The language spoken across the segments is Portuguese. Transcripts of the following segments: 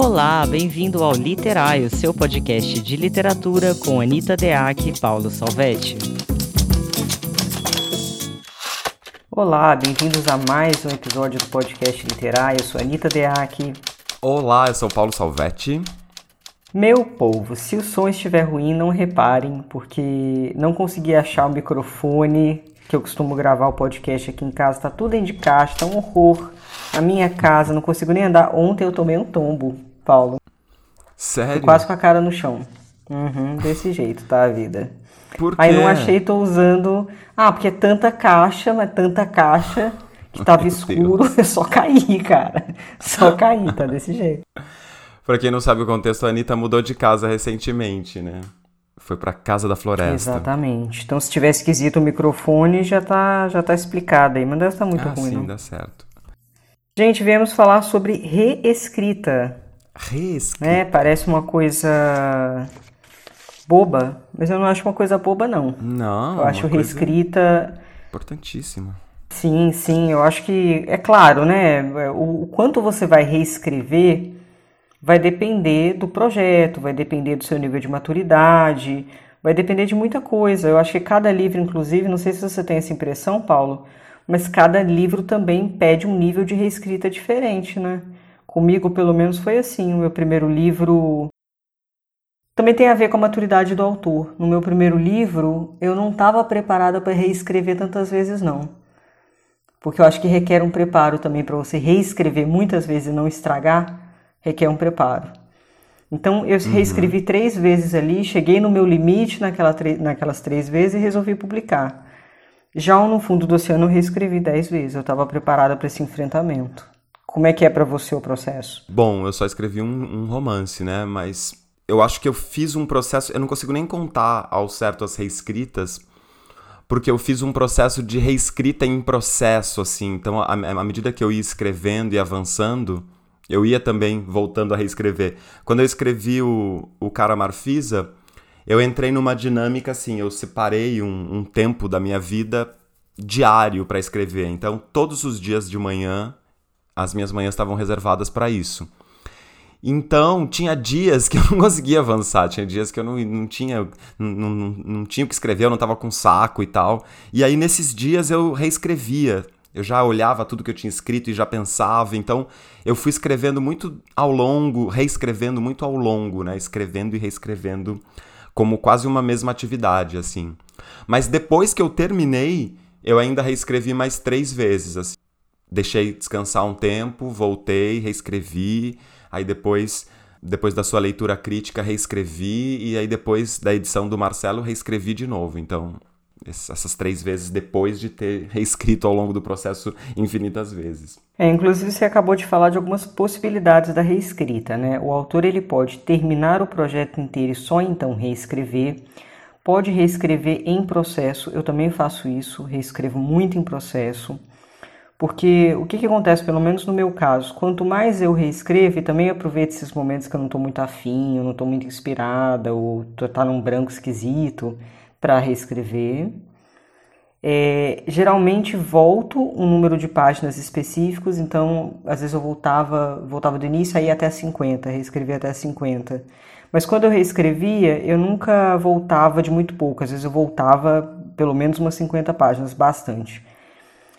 Olá, bem-vindo ao Literário, seu podcast de literatura com Anita Deac e Paulo Salvetti. Olá, bem-vindos a mais um episódio do podcast Literário. Eu sou Anita Deac. Olá, eu sou Paulo Salvetti. Meu povo, se o som estiver ruim, não reparem, porque não consegui achar o microfone que eu costumo gravar o podcast aqui em casa. Tá tudo em de caixa, tá um horror. A minha casa, não consigo nem andar. Ontem eu tomei um tombo, Paulo. Sério? Tô quase com a cara no chão. Uhum, desse jeito, tá a vida. Por quê? Aí não achei, tô usando. Ah, porque é tanta caixa, mas tanta caixa que tava Meu escuro, eu só caí, cara. Só caí, tá desse jeito. Pra quem não sabe o contexto, a Anitta mudou de casa recentemente, né? Foi pra Casa da Floresta. Exatamente. Então, se tiver esquisito o microfone, já tá, já tá explicado aí, mas deve estar muito ah, ruim, sim, não. dá certo. Gente, viemos falar sobre reescrita. Reescrita. né? Parece uma coisa boba, mas eu não acho uma coisa boba, não. Não, Eu acho reescrita. Importantíssima. Sim, sim, eu acho que é claro, né? O, o quanto você vai reescrever vai depender do projeto, vai depender do seu nível de maturidade, vai depender de muita coisa. Eu acho que cada livro, inclusive, não sei se você tem essa impressão, Paulo, mas cada livro também pede um nível de reescrita diferente, né? Comigo, pelo menos, foi assim. O meu primeiro livro também tem a ver com a maturidade do autor. No meu primeiro livro, eu não estava preparada para reescrever tantas vezes, não. Porque eu acho que requer um preparo também para você reescrever muitas vezes e não estragar, requer um preparo. Então eu reescrevi três vezes ali, cheguei no meu limite naquela naquelas três vezes e resolvi publicar. Já No Fundo do Oceano eu reescrevi dez vezes, eu estava preparada para esse enfrentamento. Como é que é para você o processo? Bom, eu só escrevi um, um romance, né? Mas eu acho que eu fiz um processo. Eu não consigo nem contar ao certo as reescritas, porque eu fiz um processo de reescrita em processo, assim. Então, à, medida que eu ia escrevendo e avançando, eu ia também voltando a reescrever. Quando eu escrevi o, o Cara Marfisa, eu entrei numa dinâmica assim, eu separei um, um tempo da minha vida diário para escrever. Então, todos os dias de manhã, as minhas manhãs estavam reservadas para isso. Então, tinha dias que eu não conseguia avançar, tinha dias que eu não, não tinha não, não, não tinha o que escrever, eu não estava com saco e tal. E aí, nesses dias, eu reescrevia. Eu já olhava tudo que eu tinha escrito e já pensava. Então, eu fui escrevendo muito ao longo, reescrevendo muito ao longo, né? Escrevendo e reescrevendo como quase uma mesma atividade, assim. Mas depois que eu terminei, eu ainda reescrevi mais três vezes, assim. Deixei descansar um tempo, voltei, reescrevi aí depois depois da sua leitura crítica reescrevi e aí depois da edição do Marcelo reescrevi de novo. Então, essas três vezes depois de ter reescrito ao longo do processo infinitas vezes. É, inclusive você acabou de falar de algumas possibilidades da reescrita, né? O autor ele pode terminar o projeto inteiro e só então reescrever. Pode reescrever em processo. Eu também faço isso, reescrevo muito em processo. Porque o que, que acontece, pelo menos no meu caso, quanto mais eu reescrevo, e também aproveito esses momentos que eu não estou muito afim, eu não estou muito inspirada, ou tá num branco esquisito para reescrever. É, geralmente volto um número de páginas específicos, então às vezes eu voltava, voltava do início aí até 50, reescrevia até 50. Mas quando eu reescrevia, eu nunca voltava de muito pouco, às vezes eu voltava pelo menos umas 50 páginas, bastante.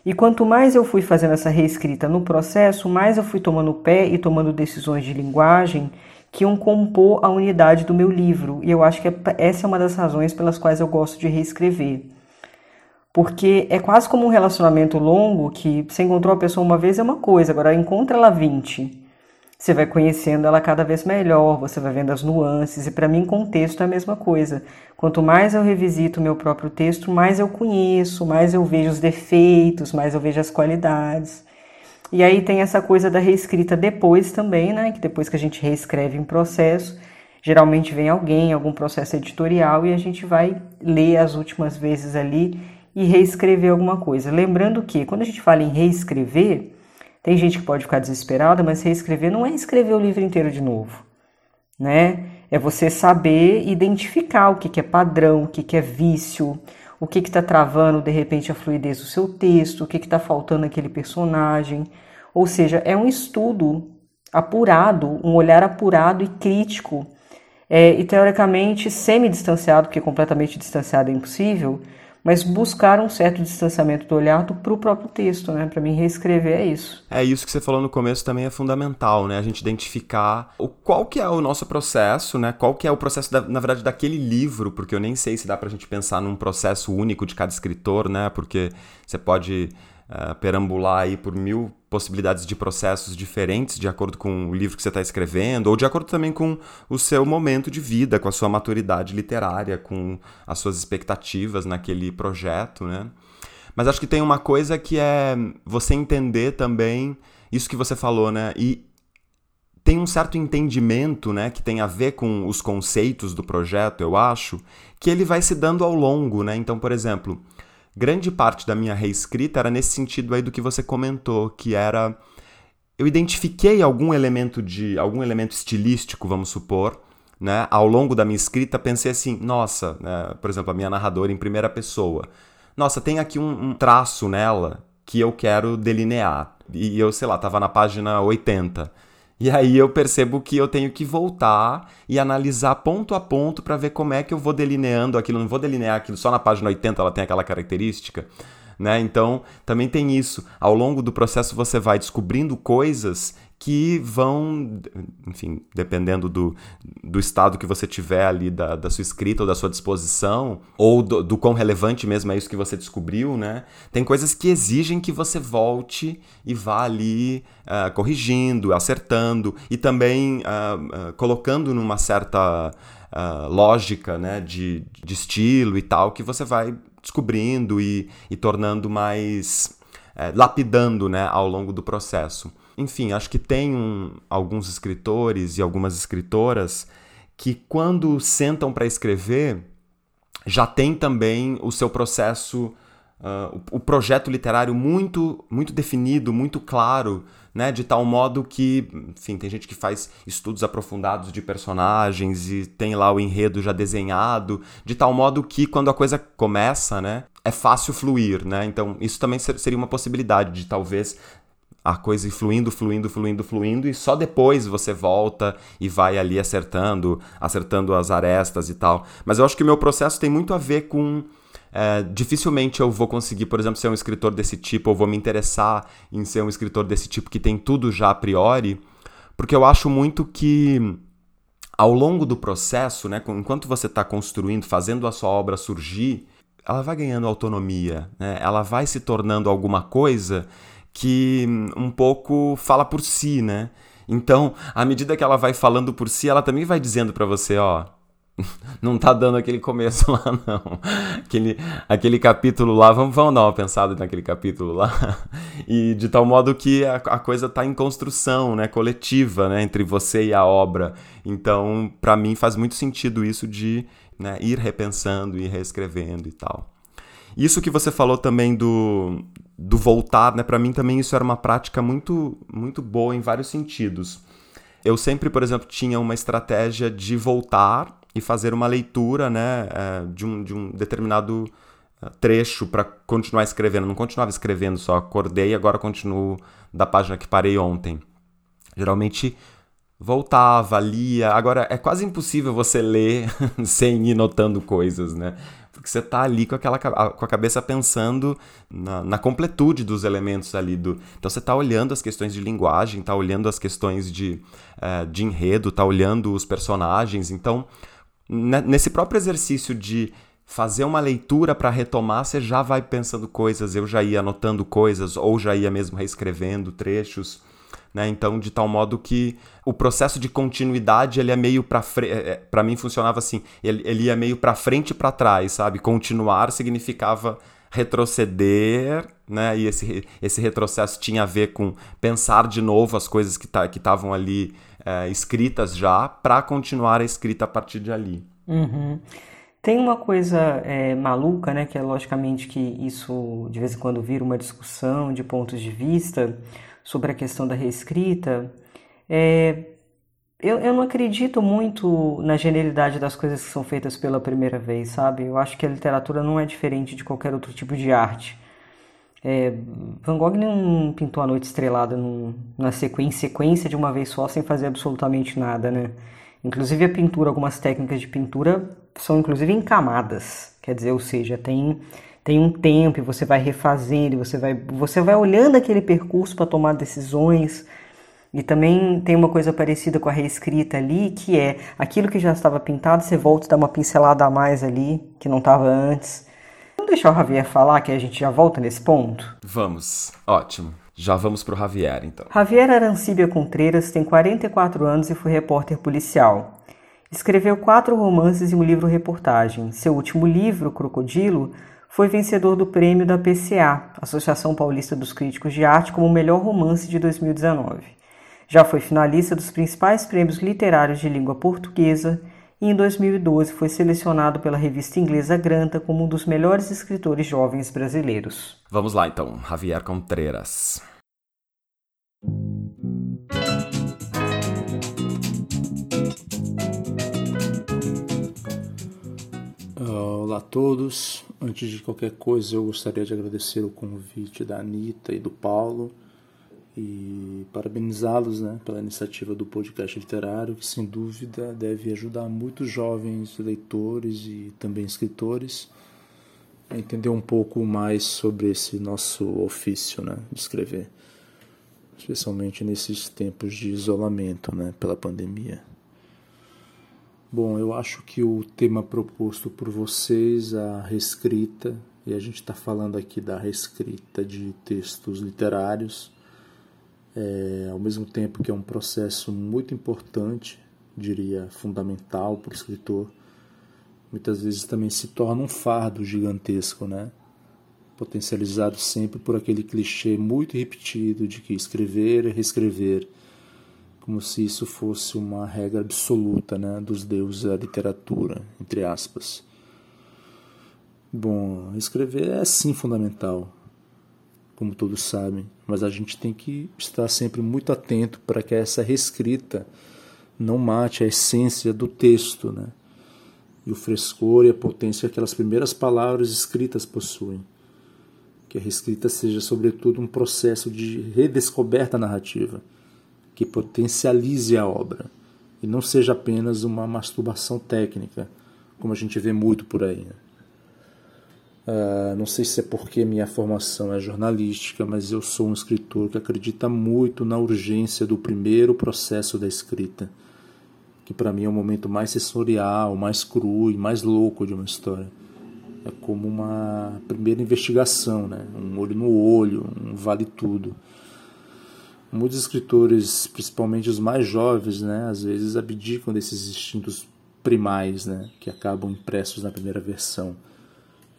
E quanto mais eu fui fazendo essa reescrita no processo, mais eu fui tomando pé e tomando decisões de linguagem que iam compor a unidade do meu livro. E eu acho que essa é uma das razões pelas quais eu gosto de reescrever. Porque é quase como um relacionamento longo que você encontrou a pessoa uma vez é uma coisa, agora encontra ela 20. Você vai conhecendo ela cada vez melhor, você vai vendo as nuances, e para mim, contexto é a mesma coisa. Quanto mais eu revisito o meu próprio texto, mais eu conheço, mais eu vejo os defeitos, mais eu vejo as qualidades. E aí tem essa coisa da reescrita depois também, né? Que depois que a gente reescreve em processo, geralmente vem alguém, algum processo editorial, e a gente vai ler as últimas vezes ali e reescrever alguma coisa. Lembrando que quando a gente fala em reescrever, tem gente que pode ficar desesperada, mas reescrever não é escrever o livro inteiro de novo, né? É você saber identificar o que, que é padrão, o que, que é vício, o que está travando de repente a fluidez do seu texto, o que está faltando aquele personagem. Ou seja, é um estudo apurado, um olhar apurado e crítico, é, e teoricamente semi-distanciado, porque completamente distanciado é impossível, mas buscar um certo distanciamento do olhar para o próprio texto, né? Para mim, reescrever é isso. É isso que você falou no começo também é fundamental, né? A gente identificar o, qual que é o nosso processo, né? Qual que é o processo, da, na verdade, daquele livro, porque eu nem sei se dá para a gente pensar num processo único de cada escritor, né? Porque você pode uh, perambular aí por mil possibilidades de processos diferentes de acordo com o livro que você está escrevendo, ou de acordo também com o seu momento de vida, com a sua maturidade literária, com as suas expectativas naquele projeto, né? Mas acho que tem uma coisa que é você entender também isso que você falou, né? E tem um certo entendimento, né, que tem a ver com os conceitos do projeto, eu acho, que ele vai se dando ao longo, né? Então, por exemplo, grande parte da minha reescrita era nesse sentido aí do que você comentou, que era eu identifiquei algum elemento de algum elemento estilístico, vamos supor, né? Ao longo da minha escrita pensei assim, nossa, né? por exemplo, a minha narradora em primeira pessoa, nossa, tem aqui um, um traço nela que eu quero delinear. E eu, sei lá, tava na página 80. E aí eu percebo que eu tenho que voltar e analisar ponto a ponto para ver como é que eu vou delineando aquilo. Não vou delinear aquilo só na página 80, ela tem aquela característica. Né? Então, também tem isso. Ao longo do processo você vai descobrindo coisas que vão, enfim, dependendo do, do estado que você tiver ali da, da sua escrita ou da sua disposição, ou do, do quão relevante mesmo é isso que você descobriu, né? Tem coisas que exigem que você volte e vá ali uh, corrigindo, acertando e também uh, uh, colocando numa certa lógica né, de, de estilo e tal, que você vai descobrindo e, e tornando mais. Eh, lapidando né, ao longo do processo enfim, acho que tem um, alguns escritores e algumas escritoras que, quando sentam para escrever, já tem também o seu processo, uh, o, o projeto literário muito, muito definido, muito claro, né? De tal modo que, enfim, tem gente que faz estudos aprofundados de personagens e tem lá o enredo já desenhado, de tal modo que quando a coisa começa, né? É fácil fluir, né? Então, isso também seria uma possibilidade de talvez a coisa ir fluindo, fluindo, fluindo, fluindo, e só depois você volta e vai ali acertando, acertando as arestas e tal. Mas eu acho que o meu processo tem muito a ver com. É, dificilmente eu vou conseguir, por exemplo, ser um escritor desse tipo, ou vou me interessar em ser um escritor desse tipo que tem tudo já a priori, porque eu acho muito que ao longo do processo, né, enquanto você está construindo, fazendo a sua obra surgir, ela vai ganhando autonomia, né? ela vai se tornando alguma coisa que um pouco fala por si, né? Então, à medida que ela vai falando por si, ela também vai dizendo para você, ó, não tá dando aquele começo lá, não. Aquele, aquele capítulo lá, vamos, vamos dar uma pensada naquele capítulo lá. E de tal modo que a, a coisa tá em construção, né, coletiva, né, entre você e a obra. Então, para mim faz muito sentido isso de né, ir repensando, ir reescrevendo e tal. Isso que você falou também do, do voltar, né? Para mim também isso era uma prática muito, muito boa em vários sentidos. Eu sempre, por exemplo, tinha uma estratégia de voltar e fazer uma leitura, né, é, de um, de um determinado é, trecho para continuar escrevendo. Não continuava escrevendo só, acordei e agora continuo da página que parei ontem. Geralmente voltava, lia. Agora é quase impossível você ler sem ir notando coisas, né? Porque você está ali com, aquela, com a cabeça pensando na, na completude dos elementos ali. Do, então você está olhando as questões de linguagem, está olhando as questões de, uh, de enredo, está olhando os personagens. Então, nesse próprio exercício de fazer uma leitura para retomar, você já vai pensando coisas, eu já ia anotando coisas, ou já ia mesmo reescrevendo trechos. Né? Então, de tal modo que o processo de continuidade ele é meio para frente, é, é, para mim funcionava assim, ele, ele ia meio para frente e para trás, sabe? Continuar significava retroceder, né? E esse, esse retrocesso tinha a ver com pensar de novo as coisas que tá, estavam ali é, escritas já para continuar a escrita a partir de ali. Uhum. Tem uma coisa é, maluca, né? Que é logicamente que isso de vez em quando vira uma discussão de pontos de vista sobre a questão da reescrita, é, eu, eu não acredito muito na genialidade das coisas que são feitas pela primeira vez, sabe? Eu acho que a literatura não é diferente de qualquer outro tipo de arte. É, Van Gogh não pintou a noite estrelada na sequência, sequência de uma vez só sem fazer absolutamente nada, né? Inclusive a pintura, algumas técnicas de pintura são inclusive em camadas, quer dizer, ou seja, tem tem um tempo e você vai refazendo, você vai você vai olhando aquele percurso para tomar decisões. E também tem uma coisa parecida com a reescrita ali, que é aquilo que já estava pintado, você volta e dá uma pincelada a mais ali, que não estava antes. Vamos deixar o Javier falar que a gente já volta nesse ponto? Vamos. Ótimo. Já vamos pro Javier, então. Javier Arancibia Contreiras tem 44 anos e foi repórter policial. Escreveu quatro romances e um livro-reportagem. Seu último livro, Crocodilo, foi vencedor do prêmio da PCA, Associação Paulista dos Críticos de Arte, como melhor romance de 2019. Já foi finalista dos principais prêmios literários de língua portuguesa e em 2012 foi selecionado pela revista inglesa Granta como um dos melhores escritores jovens brasileiros. Vamos lá então, Javier Contreras. Olá a todos. Antes de qualquer coisa, eu gostaria de agradecer o convite da Anitta e do Paulo e parabenizá-los né, pela iniciativa do podcast literário, que sem dúvida deve ajudar muitos jovens leitores e também escritores a entender um pouco mais sobre esse nosso ofício né, de escrever, especialmente nesses tempos de isolamento né, pela pandemia. Bom, eu acho que o tema proposto por vocês, a reescrita, e a gente está falando aqui da reescrita de textos literários, é, ao mesmo tempo que é um processo muito importante, diria fundamental para o escritor, muitas vezes também se torna um fardo gigantesco, né? potencializado sempre por aquele clichê muito repetido de que escrever é reescrever como se isso fosse uma regra absoluta né, dos deuses da literatura, entre aspas. Bom, escrever é sim fundamental, como todos sabem, mas a gente tem que estar sempre muito atento para que essa reescrita não mate a essência do texto, né? E o frescor e a potência que aquelas primeiras palavras escritas possuem. Que a reescrita seja, sobretudo, um processo de redescoberta narrativa que potencialize a obra e não seja apenas uma masturbação técnica, como a gente vê muito por aí. Né? Uh, não sei se é porque minha formação é jornalística, mas eu sou um escritor que acredita muito na urgência do primeiro processo da escrita, que para mim é o momento mais sensorial, mais cru e mais louco de uma história. É como uma primeira investigação, né? um olho no olho, um vale tudo. Muitos escritores, principalmente os mais jovens, né, às vezes abdicam desses instintos primais, né, que acabam impressos na primeira versão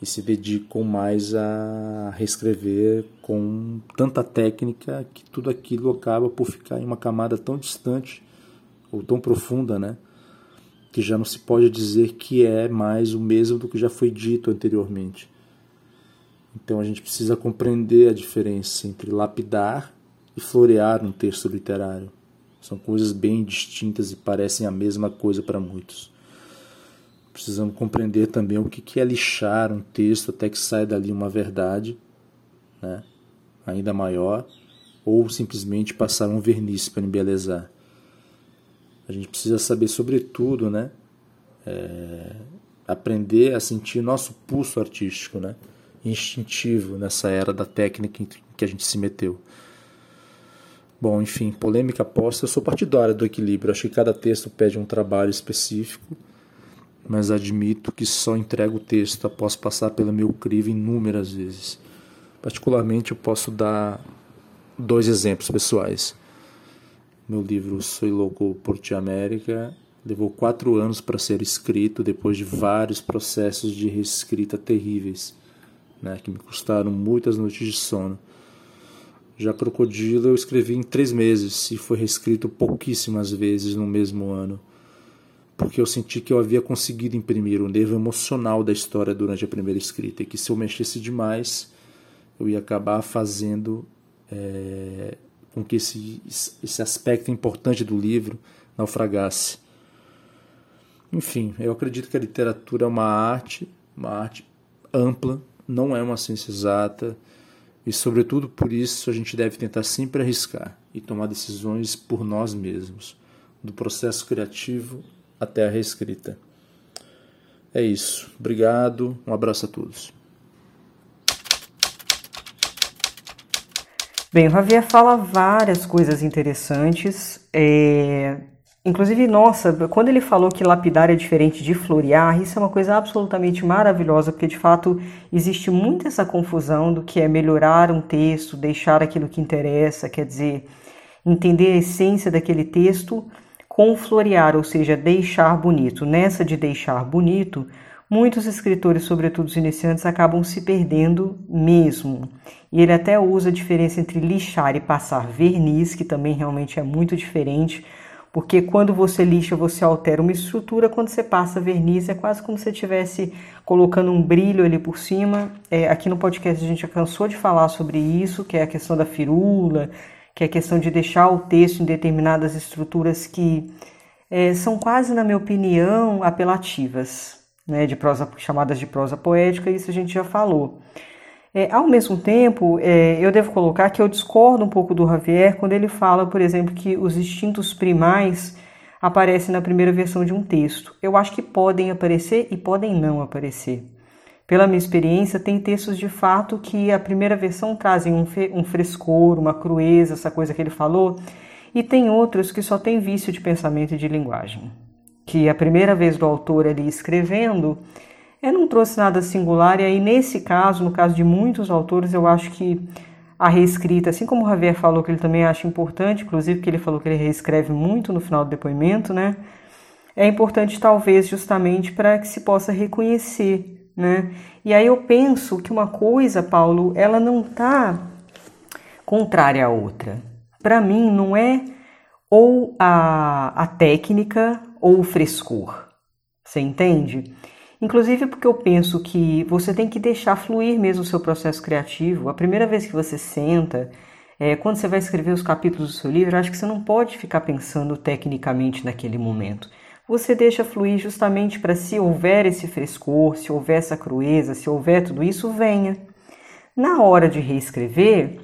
e se dedicam mais a reescrever com tanta técnica que tudo aquilo acaba por ficar em uma camada tão distante ou tão profunda, né, que já não se pode dizer que é mais o mesmo do que já foi dito anteriormente. Então a gente precisa compreender a diferença entre lapidar e florear um texto literário. São coisas bem distintas e parecem a mesma coisa para muitos. Precisamos compreender também o que é lixar um texto até que saia dali uma verdade né, ainda maior, ou simplesmente passar um verniz para embelezar. A gente precisa saber, sobretudo, né, é, aprender a sentir nosso pulso artístico, né, instintivo nessa era da técnica em que a gente se meteu. Bom, enfim, polêmica posta, eu sou partidário do equilíbrio. Acho que cada texto pede um trabalho específico, mas admito que só entrego o texto após passar pelo meu crivo inúmeras vezes. Particularmente, eu posso dar dois exemplos pessoais. Meu livro Soy Louco por Ti América levou quatro anos para ser escrito, depois de vários processos de reescrita terríveis, né, que me custaram muitas noites de sono. Já Crocodilo eu escrevi em três meses e foi reescrito pouquíssimas vezes no mesmo ano, porque eu senti que eu havia conseguido imprimir o nervo emocional da história durante a primeira escrita e que se eu mexesse demais eu ia acabar fazendo é, com que esse, esse aspecto importante do livro naufragasse. Enfim, eu acredito que a literatura é uma arte, uma arte ampla, não é uma ciência exata E, sobretudo, por isso a gente deve tentar sempre arriscar e tomar decisões por nós mesmos, do processo criativo até a reescrita. É isso. Obrigado. Um abraço a todos. Bem, o Javier fala várias coisas interessantes. É... Inclusive, nossa, quando ele falou que lapidar é diferente de florear, isso é uma coisa absolutamente maravilhosa, porque de fato existe muito essa confusão do que é melhorar um texto, deixar aquilo que interessa, quer dizer, entender a essência daquele texto com florear, ou seja, deixar bonito. Nessa de deixar bonito, muitos escritores, sobretudo os iniciantes, acabam se perdendo mesmo. E ele até usa a diferença entre lixar e passar verniz, que também realmente é muito diferente porque quando você lixa, você altera uma estrutura, quando você passa verniz, é quase como se você estivesse colocando um brilho ali por cima. É, aqui no podcast a gente já cansou de falar sobre isso, que é a questão da firula, que é a questão de deixar o texto em determinadas estruturas que é, são quase, na minha opinião, apelativas, né, de prosa, chamadas de prosa poética, isso a gente já falou. É, ao mesmo tempo, é, eu devo colocar que eu discordo um pouco do Javier quando ele fala, por exemplo, que os instintos primais aparecem na primeira versão de um texto. Eu acho que podem aparecer e podem não aparecer. Pela minha experiência, tem textos de fato que a primeira versão trazem um, um frescor, uma crueza, essa coisa que ele falou, e tem outros que só tem vício de pensamento e de linguagem. Que a primeira vez do autor ali escrevendo, é, não trouxe nada singular, e aí nesse caso, no caso de muitos autores, eu acho que a reescrita, assim como o Javier falou que ele também acha importante, inclusive que ele falou que ele reescreve muito no final do depoimento, né? É importante talvez justamente para que se possa reconhecer, né? E aí eu penso que uma coisa, Paulo, ela não está contrária à outra. Para mim não é ou a, a técnica ou o frescor. Você entende? Inclusive porque eu penso que você tem que deixar fluir mesmo o seu processo criativo. A primeira vez que você senta, é, quando você vai escrever os capítulos do seu livro, acho que você não pode ficar pensando tecnicamente naquele momento. Você deixa fluir justamente para se houver esse frescor, se houver essa crueza, se houver tudo isso, venha. Na hora de reescrever,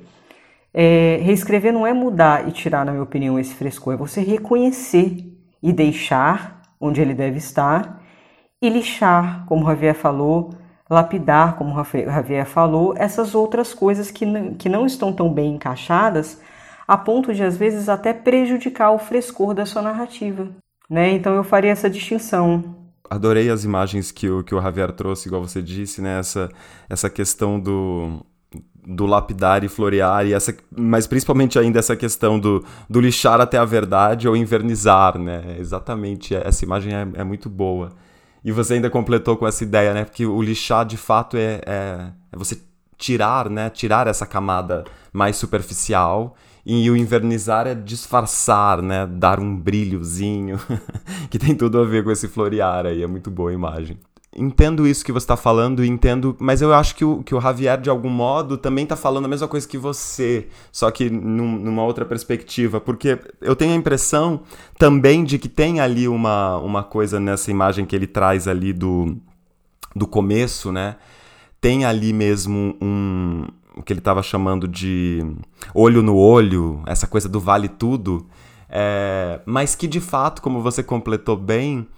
é, reescrever não é mudar e tirar, na minha opinião, esse frescor, é você reconhecer e deixar onde ele deve estar e lixar, como Javier falou, lapidar, como Javier falou, essas outras coisas que não, que não estão tão bem encaixadas, a ponto de às vezes até prejudicar o frescor da sua narrativa. Né? Então eu faria essa distinção. Adorei as imagens que o, que o Javier trouxe, igual você disse, né? essa, essa questão do, do lapidar e florear, e essa, mas principalmente ainda essa questão do, do lixar até a verdade ou invernizar, né? Exatamente, essa imagem é, é muito boa. E você ainda completou com essa ideia, né? Porque o lixar de fato é, é, é você tirar, né? Tirar essa camada mais superficial e o invernizar é disfarçar, né? Dar um brilhozinho, que tem tudo a ver com esse florear aí. É muito boa a imagem entendo isso que você está falando, entendo, mas eu acho que o, que o Javier, de algum modo, também está falando a mesma coisa que você, só que num, numa outra perspectiva, porque eu tenho a impressão também de que tem ali uma, uma coisa nessa imagem que ele traz ali do, do começo, né? Tem ali mesmo um. o que ele estava chamando de olho no olho, essa coisa do vale tudo, é, mas que de fato, como você completou bem,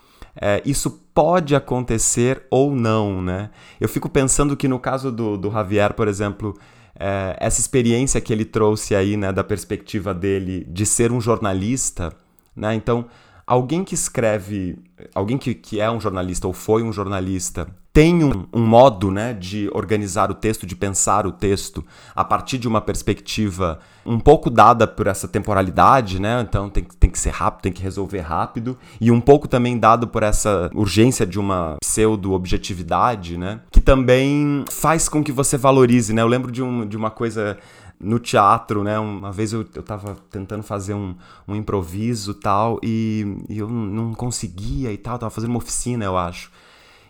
é, isso pode acontecer ou não, né? Eu fico pensando que no caso do, do Javier, por exemplo, é, essa experiência que ele trouxe aí, né, da perspectiva dele de ser um jornalista, né? Então, alguém que escreve, alguém que, que é um jornalista ou foi um jornalista, tem um, um, modo né, de organizar o texto, de pensar o texto a partir de uma perspectiva um pouco dada por essa temporalidade, né? Então tem, tem que ser rápido, tem que resolver rápido, e um pouco também dado por essa urgência de uma pseudo-objetividade, né? Que também faz com que você valorize, né? Eu lembro de, um, de uma coisa no teatro, né? Uma vez eu, eu tava tentando fazer um, um improviso tal, e, e eu não conseguia e tal, tava fazendo uma oficina, eu acho.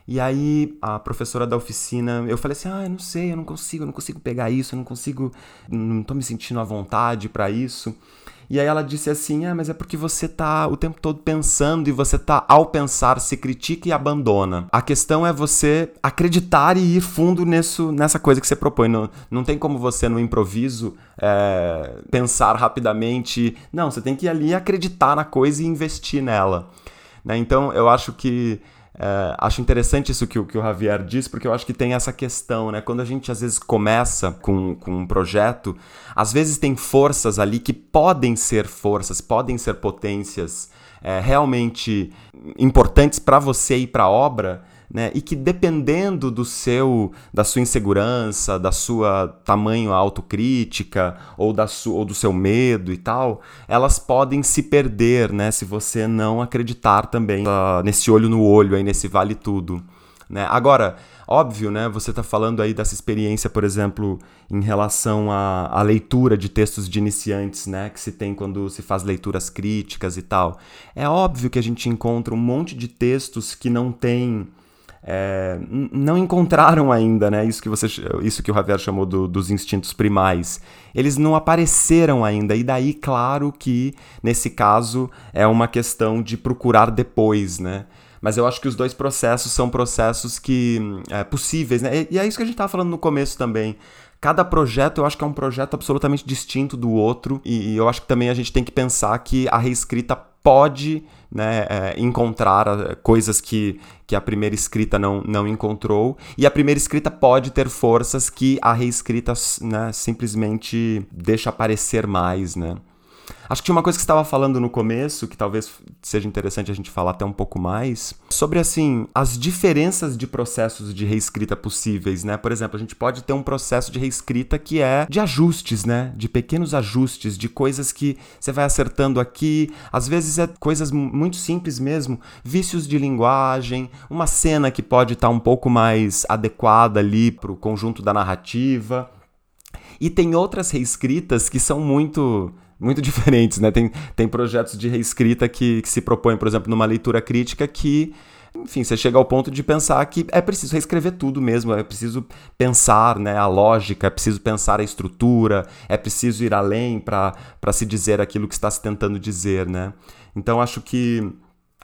E aí a professora da oficina, eu falei assim: "Ah, eu não sei, eu não consigo, eu não consigo pegar isso, eu não consigo, não tô me sentindo à vontade para isso". E aí ela disse assim: "Ah, mas é porque você tá o tempo todo pensando e você tá ao pensar se critica e abandona. A questão é você acreditar e ir fundo nisso, nessa coisa que você propõe. Não, não tem como você no improviso é, pensar rapidamente. Não, você tem que ir ali acreditar na coisa e investir nela. Né? Então eu acho que é, acho interessante isso que, que o Javier disse, porque eu acho que tem essa questão, né? Quando a gente às vezes começa com, com um projeto, às vezes tem forças ali que podem ser forças, podem ser potências é, realmente importantes para você e para a obra, né? E que dependendo do seu, da sua insegurança, da sua tamanho autocrítica ou da ou do seu medo e tal, elas podem se perder, né? Se você não acreditar também uh, nesse olho no olho aí nesse vale tudo, né? Agora Óbvio, né? Você está falando aí dessa experiência, por exemplo, em relação à, à, leitura de textos de iniciantes, né? Que se tem quando se faz leituras críticas e tal. É óbvio que a gente encontra um monte de textos que não tem é, não encontraram ainda, né? Isso que você, isso que o Javier chamou do, dos instintos primais. Eles não apareceram ainda e daí, claro que nesse caso é uma questão de procurar depois, né? Mas eu acho que os dois processos são processos que é, possíveis, né? E, e é isso que a gente estava falando no começo também. Cada projeto eu acho que é um projeto absolutamente distinto do outro, e, e eu acho que também a gente tem que pensar que a reescrita pode né, é, encontrar é, coisas que, que a primeira escrita não, não encontrou, e a primeira escrita pode ter forças que a reescrita né, simplesmente deixa aparecer mais, né? Acho que tinha uma coisa que você estava falando no começo, que talvez seja interessante a gente falar até um pouco mais, sobre assim, as diferenças de processos de reescrita possíveis, né? Por exemplo, a gente pode ter um processo de reescrita que é de ajustes, né? De pequenos ajustes, de coisas que você vai acertando aqui, às vezes é coisas muito simples mesmo, vícios de linguagem, uma cena que pode estar tá um pouco mais adequada ali para o conjunto da narrativa. E tem outras reescritas que são muito muito diferentes, né? Tem, tem projetos de reescrita que, que se propõem, por exemplo, numa leitura crítica que enfim, você chega ao ponto de pensar que é preciso reescrever tudo mesmo, é preciso pensar né, a lógica, é preciso pensar a estrutura, é preciso ir além para se dizer aquilo que está se tentando dizer, né? Então acho que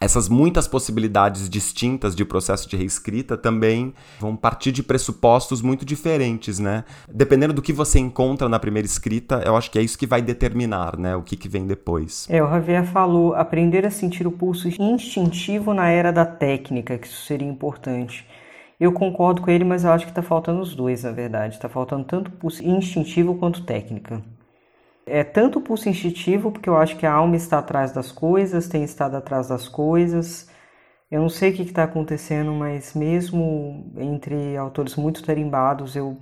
essas muitas possibilidades distintas de processo de reescrita também vão partir de pressupostos muito diferentes, né? Dependendo do que você encontra na primeira escrita, eu acho que é isso que vai determinar, né, o que, que vem depois. É, o Javier falou aprender a sentir o pulso instintivo na era da técnica, que isso seria importante. Eu concordo com ele, mas eu acho que está faltando os dois, na verdade. Está faltando tanto pulso instintivo quanto técnica. É tanto pulso instintivo, porque eu acho que a alma está atrás das coisas, tem estado atrás das coisas. Eu não sei o que está acontecendo, mas mesmo entre autores muito tarimbados, eu,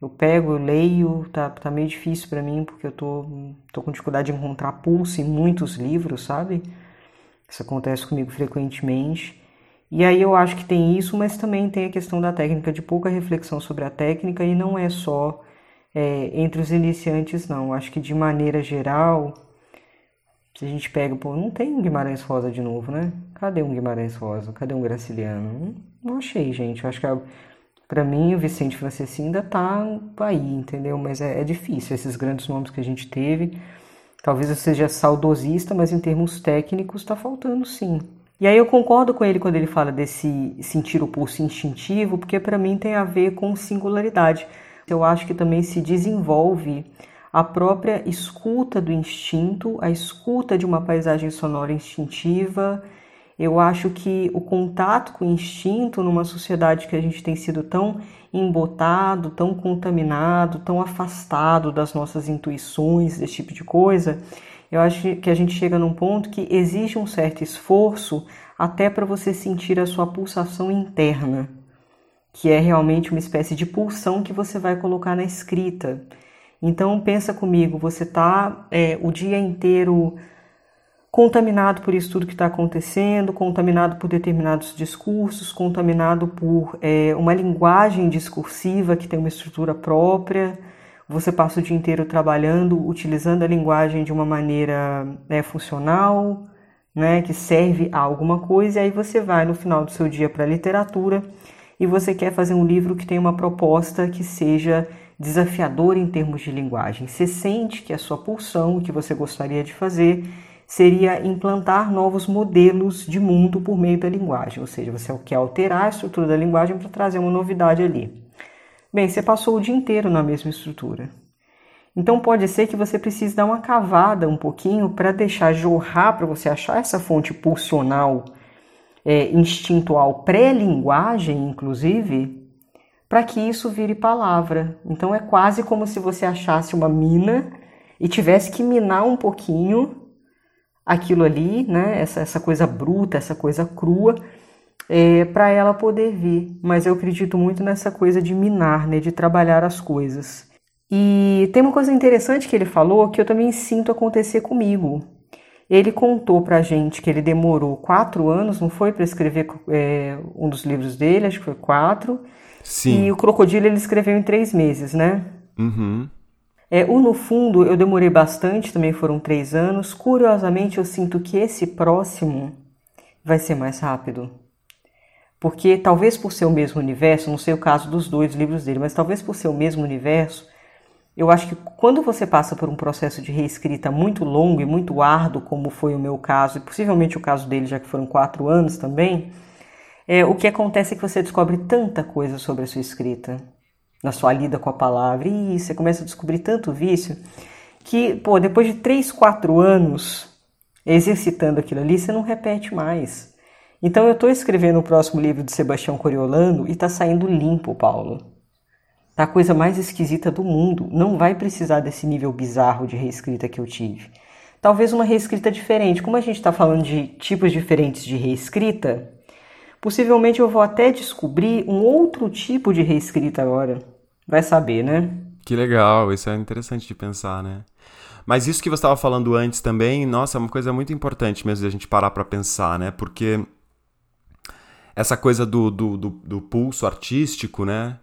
eu pego, eu leio, tá, tá meio difícil para mim, porque eu tô, tô com dificuldade de encontrar pulso em muitos livros, sabe? Isso acontece comigo frequentemente. E aí eu acho que tem isso, mas também tem a questão da técnica, de pouca reflexão sobre a técnica, e não é só é, entre os iniciantes, não. Acho que de maneira geral, se a gente pega, pô, não tem um Guimarães Rosa de novo, né? Cadê um Guimarães Rosa? Cadê um Graciliano? Não, não achei, gente. Eu acho que para mim o Vicente Franceschi ainda tá aí, entendeu? Mas é, é, difícil esses grandes nomes que a gente teve. Talvez eu seja saudosista, mas em termos técnicos está faltando sim. E aí eu concordo com ele quando ele fala desse sentir o pulso instintivo, porque para mim tem a ver com singularidade eu acho que também se desenvolve a própria escuta do instinto, a escuta de uma paisagem sonora instintiva. Eu acho que o contato com o instinto numa sociedade que a gente tem sido tão embotado, tão contaminado, tão afastado das nossas intuições, desse tipo de coisa, eu acho que a gente chega num ponto que exige um certo esforço até para você sentir a sua pulsação interna que é realmente uma espécie de pulsão que você vai colocar na escrita. Então pensa comigo, você está é, o dia inteiro contaminado por isso tudo que está acontecendo, contaminado por determinados discursos, contaminado por é, uma linguagem discursiva que tem uma estrutura própria. Você passa o dia inteiro trabalhando, utilizando a linguagem de uma maneira é, funcional, né, que serve a alguma coisa, e aí você vai no final do seu dia para a literatura e você quer fazer um livro que tenha uma proposta que seja desafiador em termos de linguagem. Você sente que a sua pulsão, o que você gostaria de fazer, seria implantar novos modelos de mundo por meio da linguagem, ou seja, você quer alterar a estrutura da linguagem para trazer uma novidade ali. Bem, você passou o dia inteiro na mesma estrutura. Então pode ser que você precise dar uma cavada um pouquinho para deixar jorrar, para você achar essa fonte pulsional é, instintual pré-linguagem, inclusive, para que isso vire palavra. Então é quase como se você achasse uma mina e tivesse que minar um pouquinho aquilo ali, né? Essa, essa coisa bruta, essa coisa crua, é, para ela poder vir. Mas eu acredito muito nessa coisa de minar, né? De trabalhar as coisas. E tem uma coisa interessante que ele falou que eu também sinto acontecer comigo. Ele contou pra gente que ele demorou quatro anos, não foi, para escrever é, um dos livros dele, acho que foi quatro. Sim. E o Crocodilo ele escreveu em três meses, né? Uhum. É, o No Fundo eu demorei bastante, também foram três anos. Curiosamente, eu sinto que esse próximo vai ser mais rápido. Porque talvez por ser o mesmo universo, não sei o caso dos dois livros dele, mas talvez por ser o mesmo universo, eu acho que quando você passa por um processo de reescrita muito longo e muito árduo, como foi o meu caso, e possivelmente o caso dele, já que foram quatro anos também, é, o que acontece é que você descobre tanta coisa sobre a sua escrita, na sua lida com a palavra, e você começa a descobrir tanto vício, que, pô, depois de três, quatro anos exercitando aquilo ali, você não repete mais. Então eu estou escrevendo o próximo livro de Sebastião Coriolano e está saindo limpo, Paulo. Tá a coisa mais esquisita do mundo. Não vai precisar desse nível bizarro de reescrita que eu tive. Talvez uma reescrita diferente. Como a gente está falando de tipos diferentes de reescrita, possivelmente eu vou até descobrir um outro tipo de reescrita agora. Vai saber, né? Que legal, isso é interessante de pensar, né? Mas isso que você estava falando antes também, nossa, é uma coisa muito importante mesmo de a gente parar para pensar, né? Porque essa coisa do, do, do, do pulso artístico, né?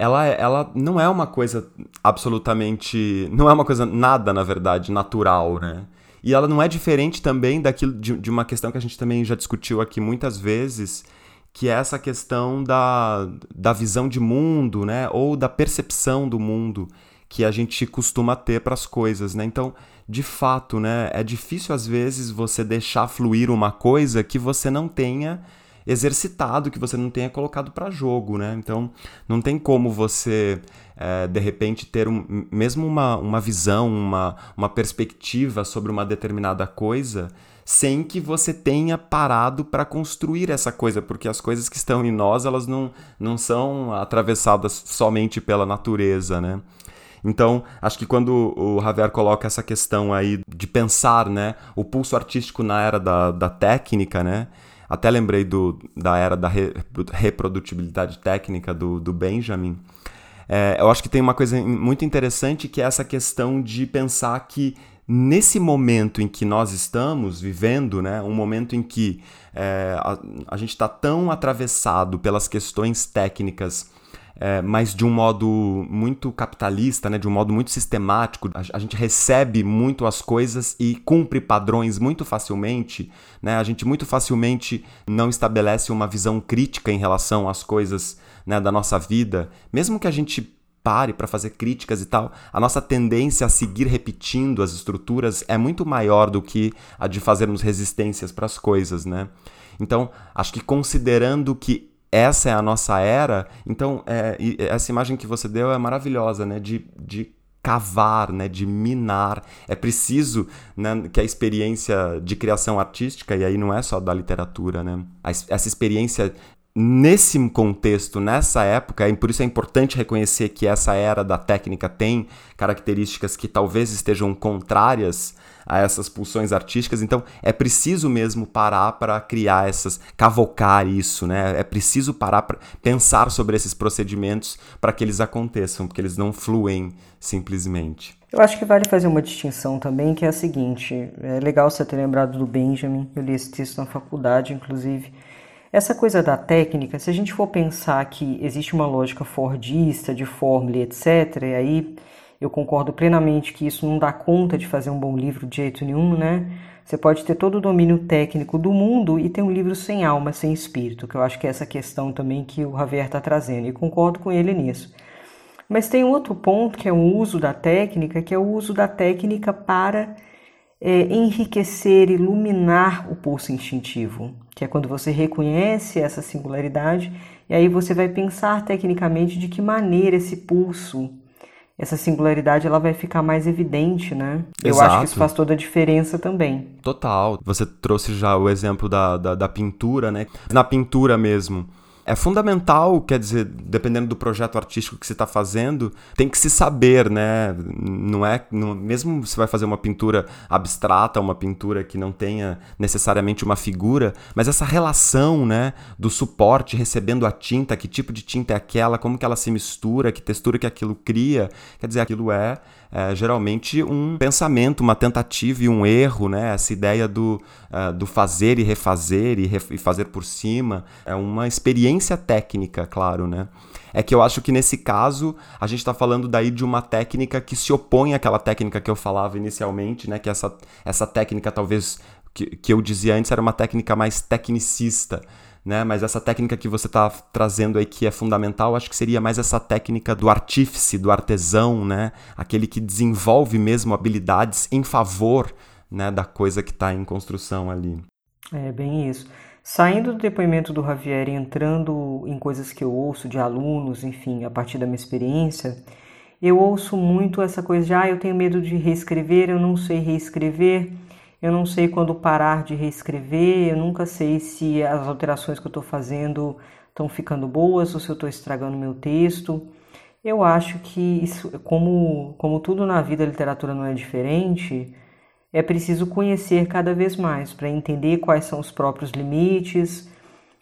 Ela, ela não é uma coisa absolutamente. Não é uma coisa nada, na verdade, natural, né? E ela não é diferente também daquilo de, de uma questão que a gente também já discutiu aqui muitas vezes, que é essa questão da, da visão de mundo, né? Ou da percepção do mundo que a gente costuma ter para as coisas, né? Então, de fato, né? É difícil às vezes você deixar fluir uma coisa que você não tenha exercitado, que você não tenha colocado para jogo, né? Então, não tem como você, é, de repente, ter um, mesmo uma, uma visão, uma, uma perspectiva sobre uma determinada coisa sem que você tenha parado para construir essa coisa, porque as coisas que estão em nós, elas não, não são atravessadas somente pela natureza, né? Então, acho que quando o Javier coloca essa questão aí de pensar, né, o pulso artístico na era da, da técnica, né, até lembrei do, da era da re, reprodutibilidade técnica do, do Benjamin. É, eu acho que tem uma coisa muito interessante que é essa questão de pensar que nesse momento em que nós estamos vivendo, né, um momento em que é, a, a gente está tão atravessado pelas questões técnicas é, mas de um modo muito capitalista, né, de um modo muito sistemático. A, a, gente recebe muito as coisas e cumpre padrões muito facilmente. Né? A gente muito facilmente não estabelece uma visão crítica em relação às coisas né, da nossa vida, mesmo que a gente pare para fazer críticas e tal, a nossa tendência a seguir repetindo as estruturas é muito maior do que a de fazermos resistências para as coisas, né? Então, acho que considerando que essa é a nossa era. Então, é, essa imagem que você deu é maravilhosa, né? De, de cavar, né? De minar. É preciso né, que a experiência de criação artística, e aí não é só da literatura, né? Essa experiência nesse contexto, nessa época, e por isso é importante reconhecer que essa era da técnica tem características que talvez estejam contrárias a essas pulsões artísticas. Então é preciso mesmo parar para criar essas, cavocar isso, né? É preciso parar para pensar sobre esses procedimentos para que eles aconteçam, porque eles não fluem simplesmente. Eu acho que vale fazer uma distinção também, que é a seguinte: é legal você ter lembrado do Benjamin, eu li esse texto na faculdade, inclusive. Essa coisa da técnica, se a gente for pensar que existe uma lógica fordista, de fórmula, etc., e aí eu concordo plenamente que isso não dá conta de fazer um bom livro de jeito nenhum, né? Você pode ter todo o domínio técnico do mundo e ter um livro sem alma, sem espírito, que eu acho que é essa questão também que o Javier está trazendo, e concordo com ele nisso. Mas tem outro ponto que é o uso da técnica, que é o uso da técnica para é, enriquecer, iluminar o pulso instintivo, que é quando você reconhece essa singularidade e aí você vai pensar tecnicamente de que maneira esse pulso, essa singularidade, ela vai ficar mais evidente, né? Exato. Eu acho que isso faz toda a diferença também. Total. Você trouxe já o exemplo da, da, da pintura, né? Na pintura mesmo é fundamental, quer dizer, dependendo do projeto artístico que você está fazendo, tem que se saber, né? Não é, não, mesmo se vai fazer uma pintura abstrata, uma pintura que não tenha necessariamente uma figura, mas essa relação, né, do suporte recebendo a tinta, que tipo de tinta é aquela, como que ela se mistura, que textura que aquilo cria, quer dizer, aquilo é é, geralmente um pensamento, uma tentativa e um erro, né? Essa ideia do, uh, do fazer e refazer e, ref e fazer por cima é uma experiência técnica, claro, né? É que eu acho que nesse caso a gente está falando daí de uma técnica que se opõe àquela técnica que eu falava inicialmente, né? Que essa, essa técnica talvez que, que eu dizia antes era uma técnica mais tecnicista né? Mas essa técnica que você está trazendo aí que é fundamental, acho que seria mais essa técnica do artífice, do artesão, né? Aquele que desenvolve mesmo habilidades em favor, né, da coisa que está em construção ali. É bem isso. Saindo do depoimento do Javier e entrando em coisas que eu ouço de alunos, enfim, a partir da minha experiência, eu ouço muito essa coisa de ah, eu tenho medo de reescrever, eu não sei reescrever eu não sei quando parar de reescrever, eu nunca sei se as alterações que eu estou fazendo estão ficando boas ou se eu estou estragando meu texto. Eu acho que isso, como, como tudo na vida, a literatura não é diferente, é preciso conhecer cada vez mais para entender quais são os próprios limites.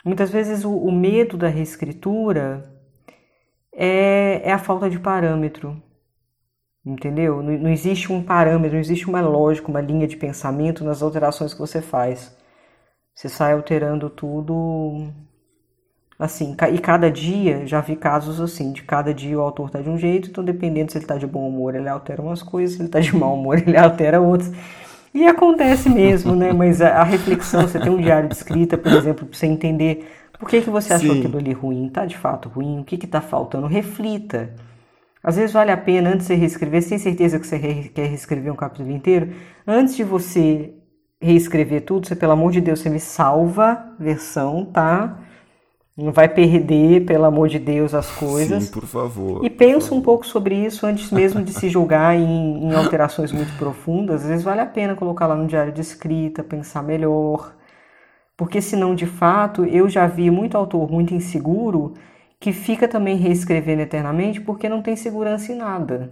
Muitas vezes o, o medo da reescritura é, é a falta de parâmetro. Entendeu? Não, não existe um parâmetro, não existe uma lógica, uma linha de pensamento nas alterações que você faz. Você sai alterando tudo assim, e cada dia, já vi casos assim, de cada dia o autor está de um jeito, então dependendo se ele está de bom humor, ele altera umas coisas, se ele está de mau humor, ele altera outras. E acontece mesmo, né? Mas a, a, reflexão, você tem um diário de escrita, por exemplo, para você entender por que, que você achou Sim. aquilo ali ruim, tá de fato ruim, o que está faltando, reflita. Às vezes vale a pena, antes de você reescrever, sem certeza que você quer reescrever um capítulo inteiro, antes de você reescrever tudo, você, pelo amor de Deus, você me salva versão, tá? Não vai perder, pelo amor de Deus, as coisas. Sim, por favor. E pensa um pouco sobre isso antes mesmo de se julgar em, em alterações muito profundas. Às vezes vale a pena colocar lá no diário de escrita, pensar melhor. Porque senão, de fato, eu já vi muito autor muito inseguro que fica também reescrevendo eternamente porque não tem segurança em nada.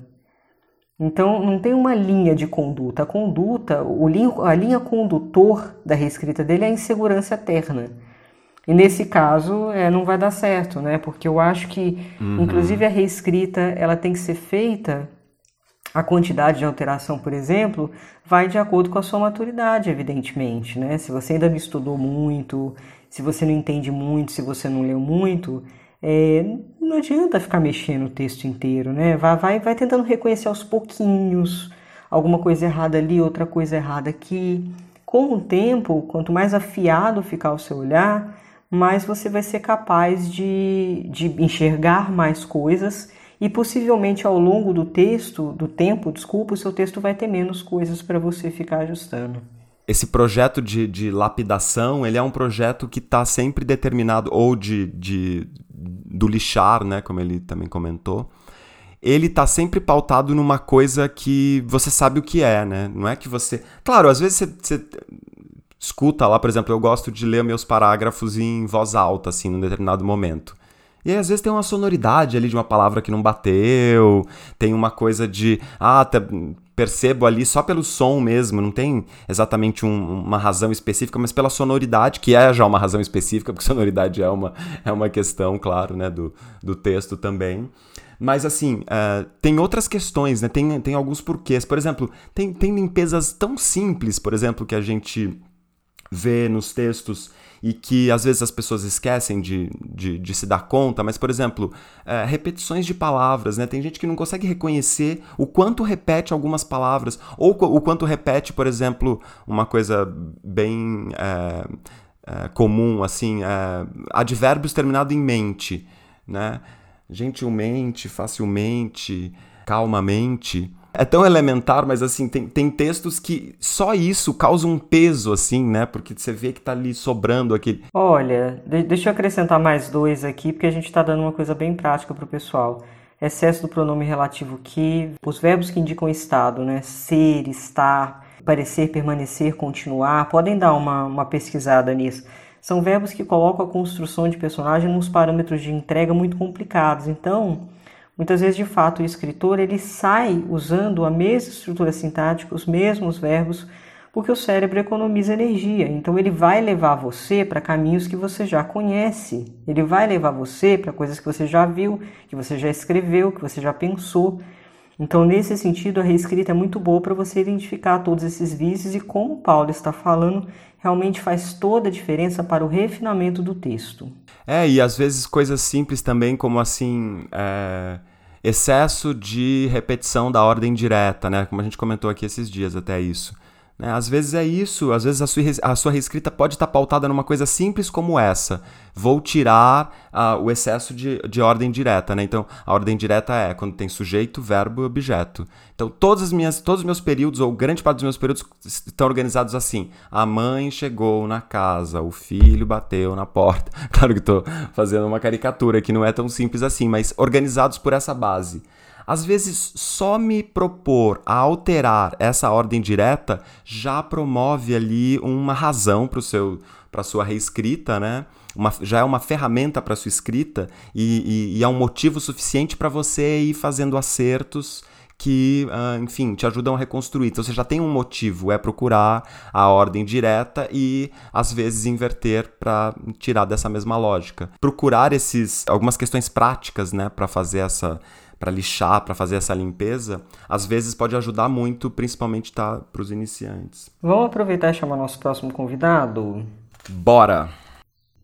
Então, não tem uma linha de conduta. A conduta, o linha, a linha condutor da reescrita dele é a insegurança eterna. E nesse caso, é, não vai dar certo, né? Porque eu acho que, uhum. inclusive, a reescrita ela tem que ser feita. A quantidade de alteração, por exemplo, vai de acordo com a sua maturidade, evidentemente, né? Se você ainda não estudou muito, se você não entende muito, se você não leu muito, é, não adianta ficar mexendo o texto inteiro, né? Vai, vai, vai tentando reconhecer aos pouquinhos alguma coisa errada ali, outra coisa errada aqui. Com o tempo, quanto mais afiado ficar o seu olhar, mais você vai ser capaz de, de enxergar mais coisas e possivelmente ao longo do texto, do tempo, desculpa, o seu texto vai ter menos coisas para você ficar ajustando esse projeto de, de lapidação, ele é um projeto que está sempre determinado, ou de, de, do lixar, né, como ele também comentou, ele está sempre pautado numa coisa que você sabe o que é, né? Não é que você... Claro, às vezes você, você escuta lá, por exemplo, eu gosto de ler meus parágrafos em voz alta, assim, num determinado momento. E aí, às vezes, tem uma sonoridade ali de uma palavra que não bateu, tem uma coisa de. Ah, tá, percebo ali só pelo som mesmo, não tem exatamente um, uma razão específica, mas pela sonoridade, que é já uma razão específica, porque sonoridade é uma, é uma questão, claro, né, do, do texto também. Mas assim, uh, tem outras questões, né? Tem, tem alguns porquês. Por exemplo, tem, tem limpezas tão simples, por exemplo, que a gente vê nos textos e que às vezes as pessoas esquecem de, de, de se dar conta, mas, por exemplo, é, repetições de palavras, né? Tem gente que não consegue reconhecer o quanto repete algumas palavras, ou o quanto repete, por exemplo, uma coisa bem é, é, comum, assim, é, advérbios terminados em mente, né? gentilmente, facilmente, calmamente. É tão elementar, mas assim, tem, tem textos que só isso causa um peso, assim, né? Porque você vê que tá ali sobrando aquele. Olha, de deixa eu acrescentar mais dois aqui, porque a gente tá dando uma coisa bem prática pro pessoal. Excesso do pronome relativo que, os verbos que indicam estado, né? Ser, estar, parecer, permanecer, continuar, podem dar uma, uma pesquisada nisso. São verbos que colocam a construção de personagem nos parâmetros de entrega muito complicados. Então, Muitas vezes, de fato, o escritor ele sai usando a mesma estrutura sintática, os mesmos verbos, porque o cérebro economiza energia. Então, ele vai levar você para caminhos que você já conhece. Ele vai levar você para coisas que você já viu, que você já escreveu, que você já pensou. Então, nesse sentido, a reescrita é muito boa para você identificar todos esses vícios e, como Paulo está falando, realmente faz toda a diferença para o refinamento do texto. É, e às vezes coisas simples também, como assim, é, excesso de repetição da ordem direta, né? Como a gente comentou aqui esses dias, até isso. Né? Às vezes é isso, às vezes a sua, a sua reescrita pode estar pautada numa coisa simples como essa. Vou tirar uh, o excesso de, de ordem direta. Né? Então, a ordem direta é quando tem sujeito, verbo e objeto. Então, todas as minhas, todos os meus períodos, ou grande parte dos meus períodos, estão organizados assim. A mãe chegou na casa, o filho bateu na porta. Claro que estou fazendo uma caricatura que não é tão simples assim, mas organizados por essa base. Às vezes, só me propor a alterar essa ordem direta já promove ali uma razão para seu para sua reescrita, né? Uma, já é uma ferramenta para sua escrita e, e, e, é um motivo suficiente para você ir fazendo acertos que, uh, enfim, te ajudam a reconstruir. Então você já tem um motivo, é procurar a ordem direta e às vezes inverter para tirar dessa mesma lógica. Procurar esses algumas questões práticas, né, para fazer essa para lixar, para fazer essa limpeza, às vezes pode ajudar muito, principalmente tá, para os iniciantes. Vamos aproveitar e chamar nosso próximo convidado? Bora!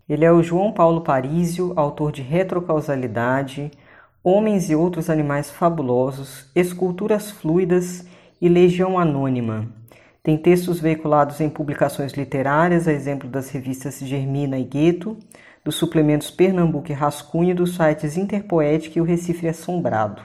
Ele é o João Paulo Parísio, autor de Retrocausalidade, Homens e Outros Animais Fabulosos, Esculturas Fluidas e Legião Anônima. Tem textos veiculados em publicações literárias, a exemplo das revistas Germina e Gueto, dos suplementos Pernambuco e Rascunho dos sites Interpoética e o Recife Assombrado.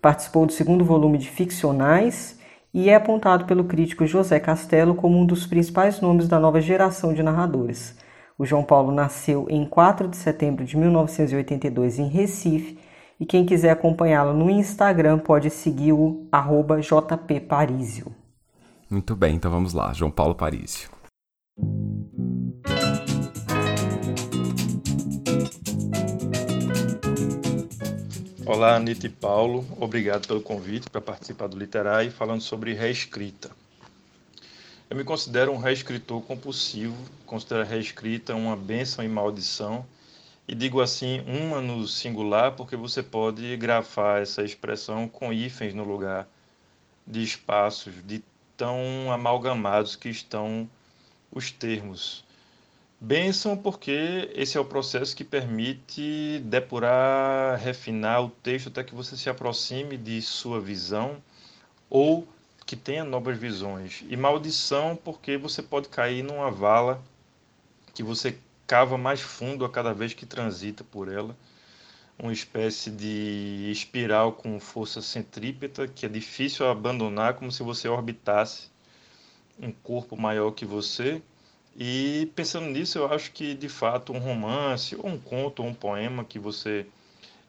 Participou do segundo volume de Ficcionais e é apontado pelo crítico José Castelo como um dos principais nomes da nova geração de narradores. O João Paulo nasceu em 4 de setembro de 1982 em Recife e quem quiser acompanhá-lo no Instagram pode seguir o arroba jpparísio. Muito bem, então vamos lá, João Paulo Parísio. Olá, Anitta e Paulo. Obrigado pelo convite para participar do Literai falando sobre reescrita. Eu me considero um reescritor compulsivo, considero a reescrita uma bênção e maldição, e digo assim uma no singular porque você pode grafar essa expressão com hífens no lugar de espaços de tão amalgamados que estão os termos. Bênção porque esse é o processo que permite depurar, refinar o texto até que você se aproxime de sua visão ou que tenha novas visões. E maldição porque você pode cair numa vala que você cava mais fundo a cada vez que transita por ela, uma espécie de espiral com força centrípeta que é difícil abandonar, como se você orbitasse um corpo maior que você e pensando nisso, eu acho que de fato um romance, ou um conto, ou um poema que você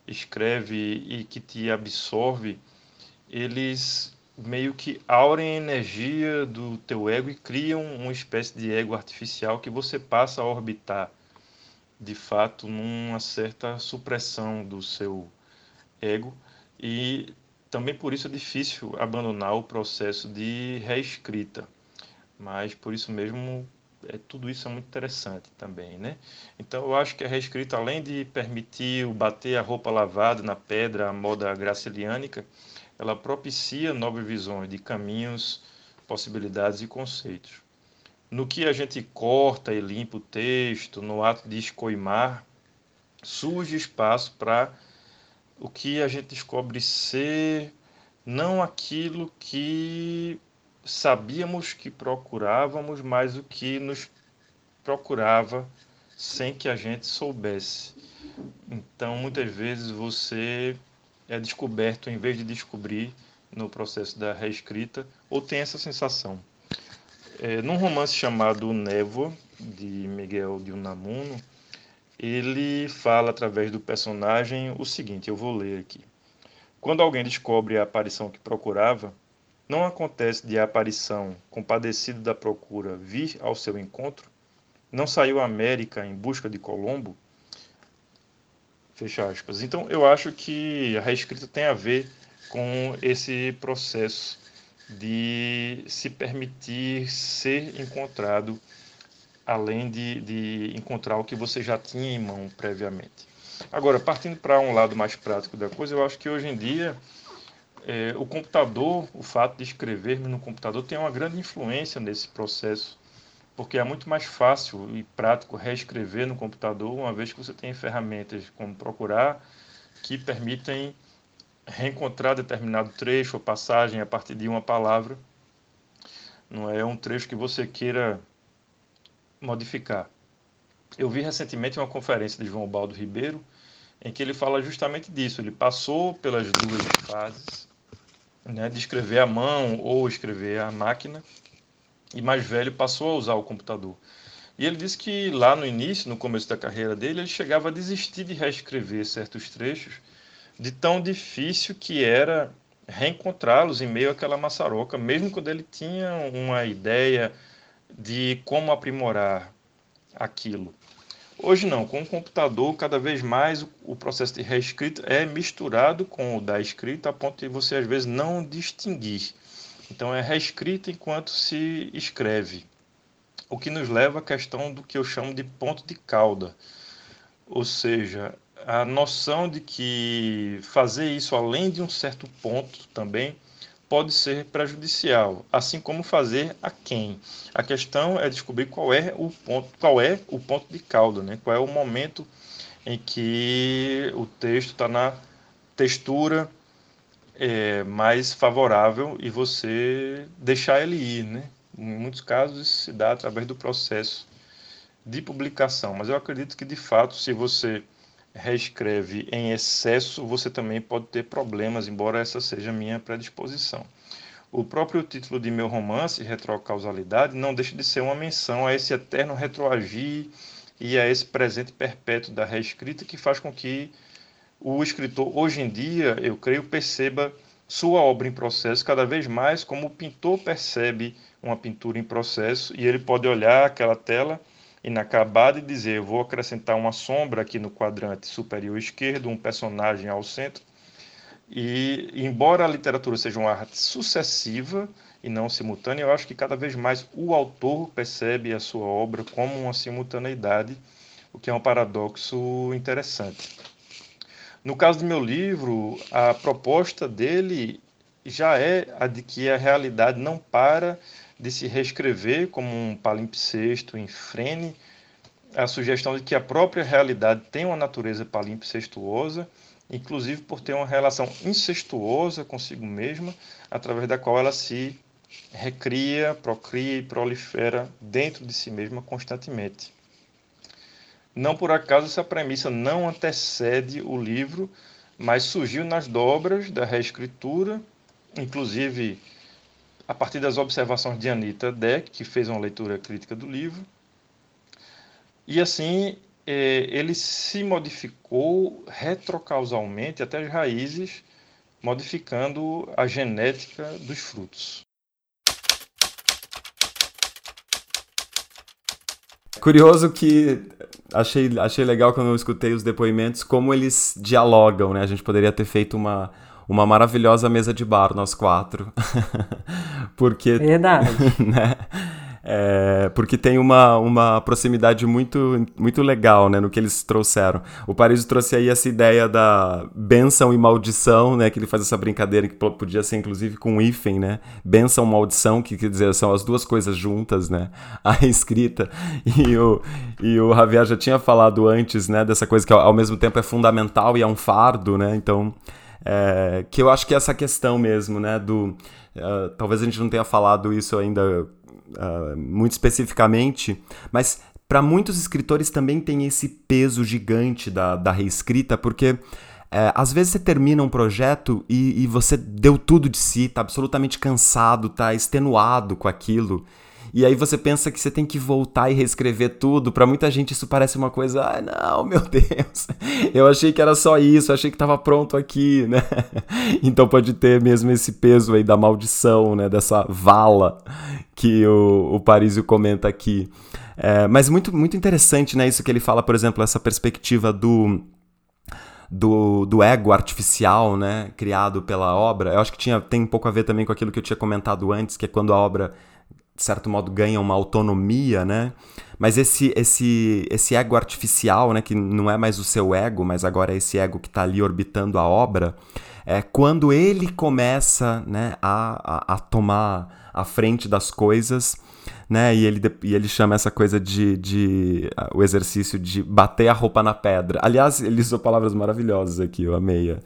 escreve e que te absorve, eles meio que aurem a energia do teu ego e criam uma espécie de ego artificial que você passa a orbitar, de fato, numa certa supressão do seu ego. E também por isso é difícil abandonar o processo de reescrita. Mas por isso mesmo é, tudo isso é muito interessante também, né? Então eu acho que a reescrita, além de permitir o bater a roupa lavada na pedra, a moda graciliânica, ela propicia novas visões de caminhos, possibilidades e conceitos. No que a gente corta e limpa o texto, no ato de escoimar, surge espaço para o que a gente descobre ser não aquilo que sabíamos que procurávamos, mas o que nos procurava sem que a gente soubesse. Então, muitas vezes você é descoberto em vez de descobrir no processo da reescrita, ou tem essa sensação. É, num romance chamado Névoa, de Miguel de Unamuno, ele fala através do personagem o seguinte: eu vou ler aqui. Quando alguém descobre a aparição que procurava, não acontece de a aparição, compadecido da procura, vir ao seu encontro? Não saiu à América em busca de Colombo? Fecha aspas. Então, eu acho que a reescrita tem a ver com esse processo de se permitir ser encontrado, além de, de encontrar o que você já tinha em mão previamente. Agora, partindo para um lado mais prático da coisa, eu acho que hoje em dia é, o computador, o fato de escrevermos no computador, tem uma grande influência nesse processo, porque é muito mais fácil e prático reescrever no computador, uma vez que você tem ferramentas como procurar que permitem reencontrar determinado trecho ou passagem a partir de uma palavra. Não é um trecho que você queira modificar. Eu vi recentemente uma conferência de João Baldo Ribeiro, em que ele fala justamente disso. Ele passou pelas duas fases, né, de escrever à mão ou escrever à máquina, e mais velho passou a usar o computador. E ele disse que lá no início, no começo da carreira dele, ele chegava a desistir de reescrever certos trechos, de tão difícil que era reencontrá-los em meio àquela maçaroca, mesmo quando ele tinha uma ideia de como aprimorar aquilo. Hoje não, com o computador, cada vez mais o processo de reescrita é misturado com o da escrita, a ponto de você às vezes não distinguir. Então é reescrita enquanto se escreve. O que nos leva à questão do que eu chamo de ponto de cauda. Ou seja, a noção de que fazer isso além de um certo ponto também pode ser prejudicial, assim como fazer a quem. A questão é descobrir qual é o ponto, qual é o ponto de cauda, né? Qual é o momento em que o texto está na textura é, mais favorável e você deixar ele ir, né? Em muitos casos isso se dá através do processo de publicação, mas eu acredito que de fato, se você reescreve em excesso, você também pode ter problemas, embora essa seja a minha predisposição. O próprio título de meu romance, Retrocausalidade, não deixa de ser uma menção a esse eterno retroagir e a esse presente perpétuo da reescrita que faz com que o escritor, hoje em dia, eu creio, perceba sua obra em processo cada vez mais como o pintor percebe uma pintura em processo e ele pode olhar aquela tela inacabada e dizer: eu vou acrescentar uma sombra aqui no quadrante superior esquerdo, um personagem ao centro. E, embora a literatura seja uma arte sucessiva e não simultânea, eu acho que cada vez mais o autor percebe a sua obra como uma simultaneidade, o que é um paradoxo interessante. No caso do meu livro, a proposta dele já é a de que a realidade não para de se reescrever como um palimpsesto em frene, a sugestão de que a própria realidade tem uma natureza palimpsestuosa, inclusive por ter uma relação incestuosa consigo mesma, através da qual ela se recria, procria e prolifera dentro de si mesma constantemente. Não por acaso essa premissa não antecede o livro, mas surgiu nas dobras da reescritura, inclusive a partir das observações de Anita Deck, que fez uma leitura crítica do livro. E assim, é, ele se modificou retrocausalmente até as raízes, modificando a genética dos frutos. Curioso que achei, achei legal quando eu escutei os depoimentos como eles dialogam, né? A gente poderia ter feito uma, uma maravilhosa mesa de bar, nós quatro. porque. Verdade. né? É, porque tem uma, uma proximidade muito, muito legal né, no que eles trouxeram. O Paris trouxe aí essa ideia da benção e maldição, né, que ele faz essa brincadeira que podia ser inclusive com um hífen, né? Benção, maldição, que quer dizer, são as duas coisas juntas, né? A escrita. E o, e o Javier já tinha falado antes, né, dessa coisa que ao mesmo tempo é fundamental e é um fardo, né? Então. É, que eu acho que é essa questão mesmo, né? Do, uh, talvez a gente não tenha falado isso ainda uh, muito especificamente, mas para muitos escritores também tem esse peso gigante da, da reescrita, porque é, às vezes você termina um projeto e, e, você deu tudo de si, tá absolutamente cansado, tá extenuado com aquilo. E aí você pensa que você tem que voltar e reescrever tudo. Para muita gente isso parece uma coisa, ah, não, meu Deus. Eu achei que era só isso, achei que estava pronto aqui, né? Então pode ter mesmo esse peso aí da maldição, né, dessa vala que o, o Parísio comenta aqui. É, mas muito, muito interessante, né, isso que ele fala, por exemplo, essa perspectiva do do, do ego artificial, né, criado pela obra. Eu acho que tinha, tem um pouco a ver também com aquilo que eu tinha comentado antes, que é quando a obra, de certo modo, ganha uma autonomia, né? Mas esse, esse, esse ego artificial, né, que não é mais o seu ego, mas agora é esse ego que está ali orbitando a obra, é quando ele começa né, a, a, a tomar a frente das coisas né? E ele, e ele chama essa coisa de, de uh, o exercício de bater a roupa na pedra. Aliás, ele usou palavras maravilhosas aqui, eu amei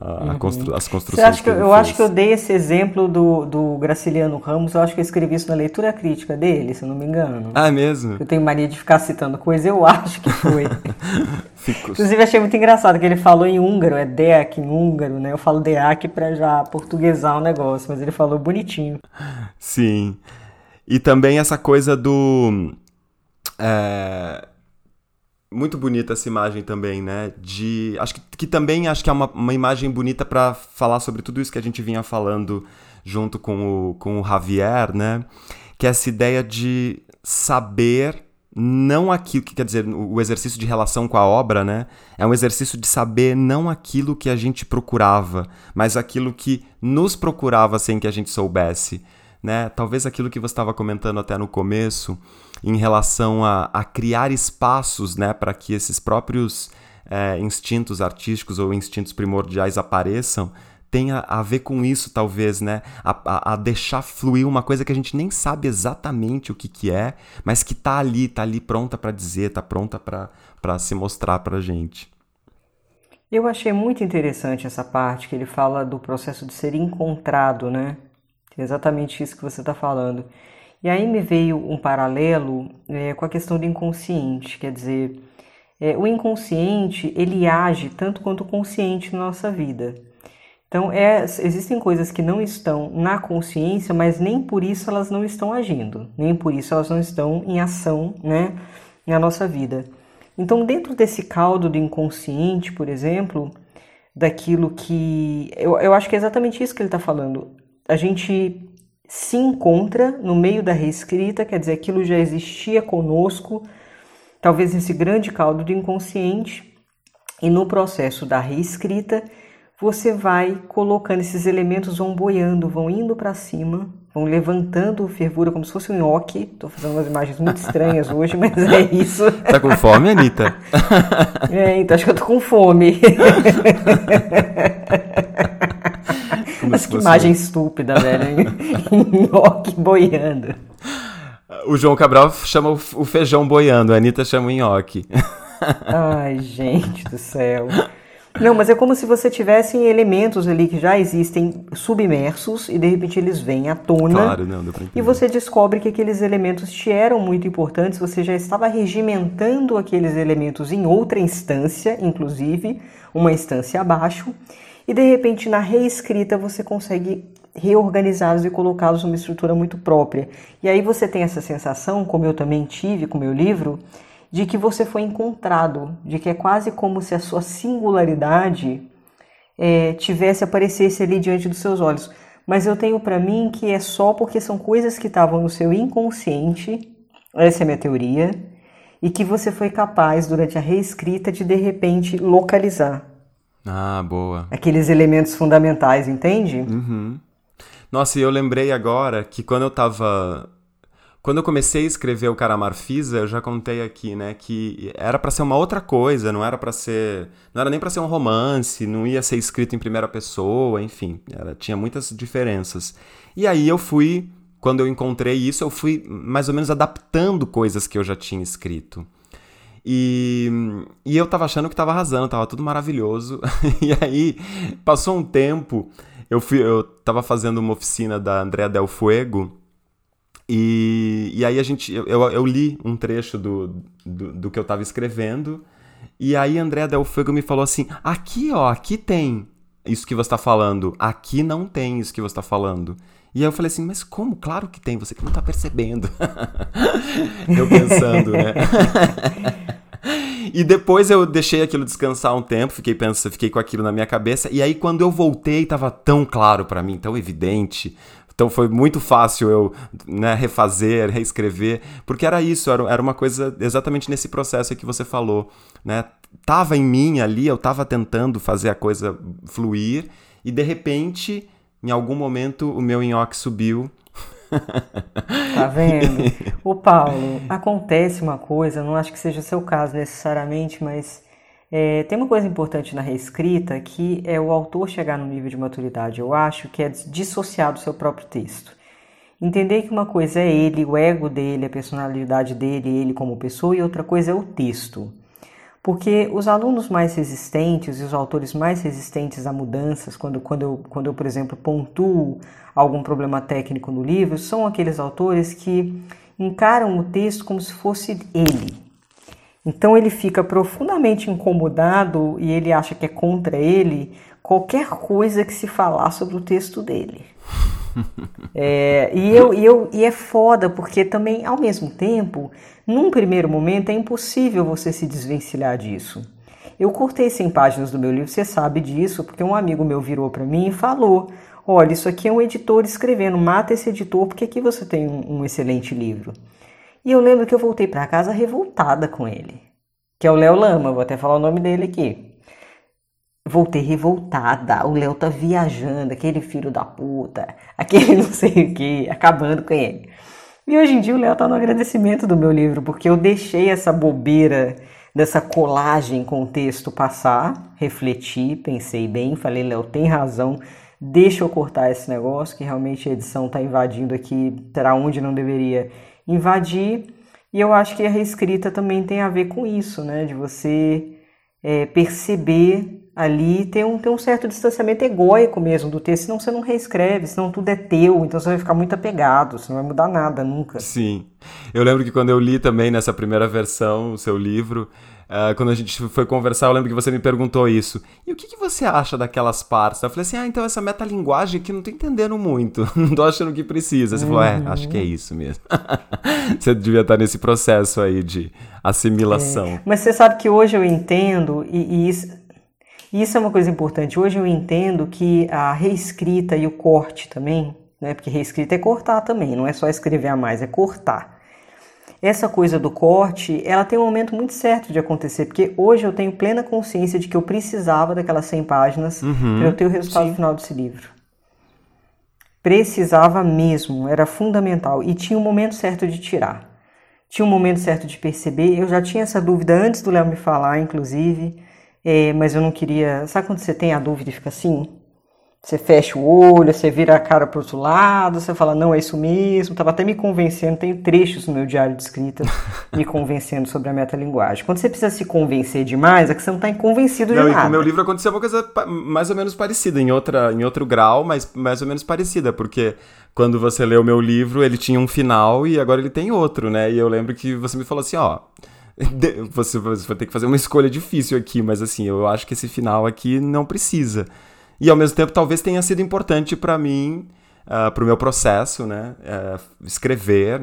a, uhum. constru, as construções. Acha que, que eu fez. acho que eu dei esse exemplo do, do Graciliano Ramos, eu acho que eu escrevi isso na leitura crítica dele, se eu não me engano. Ah, é mesmo? Eu tenho mania de ficar citando coisa, eu acho que foi. Inclusive, achei muito engraçado que ele falou em húngaro, é Deak em húngaro, né? Eu falo Deak pra já portuguesar o negócio, mas ele falou bonitinho. Sim. E também essa coisa do. É, muito bonita essa imagem também, né? De. Acho que, que também acho que é uma, uma imagem bonita para falar sobre tudo isso que a gente vinha falando junto com o, com o Javier, né? Que é essa ideia de saber não aquilo que quer dizer o exercício de relação com a obra, né? É um exercício de saber não aquilo que a gente procurava, mas aquilo que nos procurava sem que a gente soubesse né? Talvez aquilo que você estava comentando até no começo, em relação a, a criar espaços, né, para que esses próprios é, instintos artísticos ou instintos primordiais apareçam, tenha a ver com isso, talvez, né? A, a, a, deixar fluir uma coisa que a gente nem sabe exatamente o que, que é, mas que tá ali, tá ali pronta para dizer, tá pronta para se mostrar pra gente. Eu achei muito interessante essa parte que ele fala do processo de ser encontrado, né? É exatamente isso que você está falando. E aí me veio um paralelo é, com a questão do inconsciente, quer dizer, é, o inconsciente ele age tanto quanto o consciente na nossa vida. Então, é, existem coisas que não estão na consciência, mas nem por isso elas não estão agindo, nem por isso elas não estão em ação né, na nossa vida. Então, dentro desse caldo do inconsciente, por exemplo, daquilo que. Eu, eu acho que é exatamente isso que ele está falando a gente se encontra no meio da reescrita, quer dizer, aquilo já existia conosco, talvez esse grande caldo do inconsciente, e no processo da reescrita, você vai colocando esses elementos, vão boiando, vão indo para cima, vão levantando fervura como se fosse um nhoque. Tô fazendo umas imagens muito estranhas hoje, mas é isso. Tá com fome, Anitta? É, então acho que eu tô com fome. Mas que imagem estúpida, velho. Nhoque boiando. O João Cabral chama o feijão boiando, a Anitta chama o nhoque. Ai, gente do céu. Não, mas é como se você tivesse elementos ali que já existem submersos e de repente eles vêm à tona. Claro, não, deu pra e você descobre que aqueles elementos te eram muito importantes, você já estava regimentando aqueles elementos em outra instância, inclusive, uma instância abaixo, e de repente na reescrita você consegue reorganizá-los e colocá-los numa estrutura muito própria. E aí você tem essa sensação, como eu também tive com meu livro, de que você foi encontrado, de que é quase como se a sua singularidade é, tivesse aparecesse ali diante dos seus olhos. Mas eu tenho para mim que é só porque são coisas que estavam no seu inconsciente, essa é a minha teoria, e que você foi capaz durante a reescrita de de repente localizar. Ah, boa. Aqueles elementos fundamentais, entende? Uhum. Nossa, e eu lembrei agora que quando eu tava. Quando eu comecei a escrever o Caramarfisa, eu já contei aqui, né, que era para ser uma outra coisa, não era para ser, não era nem para ser um romance, não ia ser escrito em primeira pessoa, enfim, era, tinha muitas diferenças. E aí eu fui, quando eu encontrei isso, eu fui mais ou menos adaptando coisas que eu já tinha escrito. E, e eu tava achando que tava arrasando, tava tudo maravilhoso. e aí, passou um tempo, eu, fui, eu tava fazendo uma oficina da Andrea Del Fuego, E, e aí a gente, eu, eu li um trecho do, do, do que eu estava escrevendo, e aí André Del Fuego me falou assim: aqui, ó, aqui tem isso que você está falando, aqui não tem isso que você está falando. E aí eu falei assim, mas como? Claro que tem, você que não está percebendo. eu pensando, né? e depois eu deixei aquilo descansar um tempo, fiquei pensando, fiquei com aquilo na minha cabeça, e aí quando eu voltei, estava tão claro para mim, tão evidente, então foi muito fácil eu né, refazer, reescrever, porque era isso, era, era uma coisa exatamente nesse processo que você falou, né? Tava em mim ali, eu tava tentando fazer a coisa fluir e de repente, em algum momento, o meu nhoque subiu. Tá vendo? o Paulo, acontece uma coisa, não acho que seja o seu caso necessariamente, mas é, tem uma coisa importante na reescrita que é o autor chegar no nível de maturidade, eu acho, que é dissociar do seu próprio texto. Entender que uma coisa é ele, o ego dele, a personalidade dele, ele como pessoa, e outra coisa é o texto. Porque os alunos mais resistentes e os autores mais resistentes a mudanças, quando, quando, eu, quando eu, por exemplo, pontuo algum problema técnico no livro, são aqueles autores que encaram o texto como se fosse ele, então ele fica profundamente incomodado e ele acha que é contra ele qualquer coisa que se falar sobre o texto dele. É, e, eu, e, eu, e é foda, porque também, ao mesmo tempo, num primeiro momento é impossível você se desvencilhar disso. Eu cortei 100 páginas do meu livro, você sabe disso, porque um amigo meu virou para mim e falou: Olha, isso aqui é um editor escrevendo, mata esse editor, porque aqui você tem um, um excelente livro. E eu lembro que eu voltei para casa revoltada com ele, que é o Léo Lama, vou até falar o nome dele aqui. Voltei revoltada, o Léo tá viajando, aquele filho da puta, aquele não sei o que, acabando com ele. E hoje em dia o Léo tá no agradecimento do meu livro, porque eu deixei essa bobeira dessa colagem com o texto passar, refleti, pensei bem, falei, Léo, tem razão, deixa eu cortar esse negócio, que realmente a edição tá invadindo aqui para onde não deveria invadir. E eu acho que a reescrita também tem a ver com isso, né? De você é, perceber ali, ter um, ter um certo distanciamento egóico mesmo do texto, senão você não reescreve, senão tudo é teu, então você vai ficar muito apegado, você não vai mudar nada nunca. Sim. Eu lembro que quando eu li também nessa primeira versão o seu livro, Uh, quando a gente foi conversar, eu lembro que você me perguntou isso. E o que, que você acha daquelas partes? Eu falei assim: ah, então essa metalinguagem aqui não tô entendendo muito. não tô achando que precisa. Você uhum. falou: é, acho que é isso mesmo. você devia estar nesse processo aí de assimilação. É. Mas você sabe que hoje eu entendo, e, e isso, isso é uma coisa importante. Hoje eu entendo que a reescrita e o corte também, né? Porque reescrita é cortar também, não é só escrever a mais, é cortar essa coisa do corte, ela tem um momento muito certo de acontecer, porque hoje eu tenho plena consciência de que eu precisava daquelas 100 páginas uhum, para eu ter o resultado sim. final desse livro. Precisava mesmo, era fundamental e tinha um momento certo de tirar. Tinha um momento certo de perceber. Eu já tinha essa dúvida antes do Léo me falar, inclusive, é, mas eu não queria. Sabe quando você tem a dúvida e fica assim? Você fecha o olho, você vira a cara para outro lado, você fala, não, é isso mesmo. Tava até me convencendo, tenho trechos no meu diário de escrita me convencendo sobre a metalinguagem. Quando você precisa se convencer demais, é que você não está convencido não, de nada. Com o meu livro aconteceu uma coisa mais ou menos parecida, em, outra, em outro grau, mas mais ou menos parecida, porque quando você leu o meu livro, ele tinha um final e agora ele tem outro, né? E eu lembro que você me falou assim, ó... Você, você vai ter que fazer uma escolha difícil aqui, mas assim, eu acho que esse final aqui não precisa. E ao mesmo tempo, talvez tenha sido importante para mim, uh, ah, para o meu processo, né? Uh, escrever,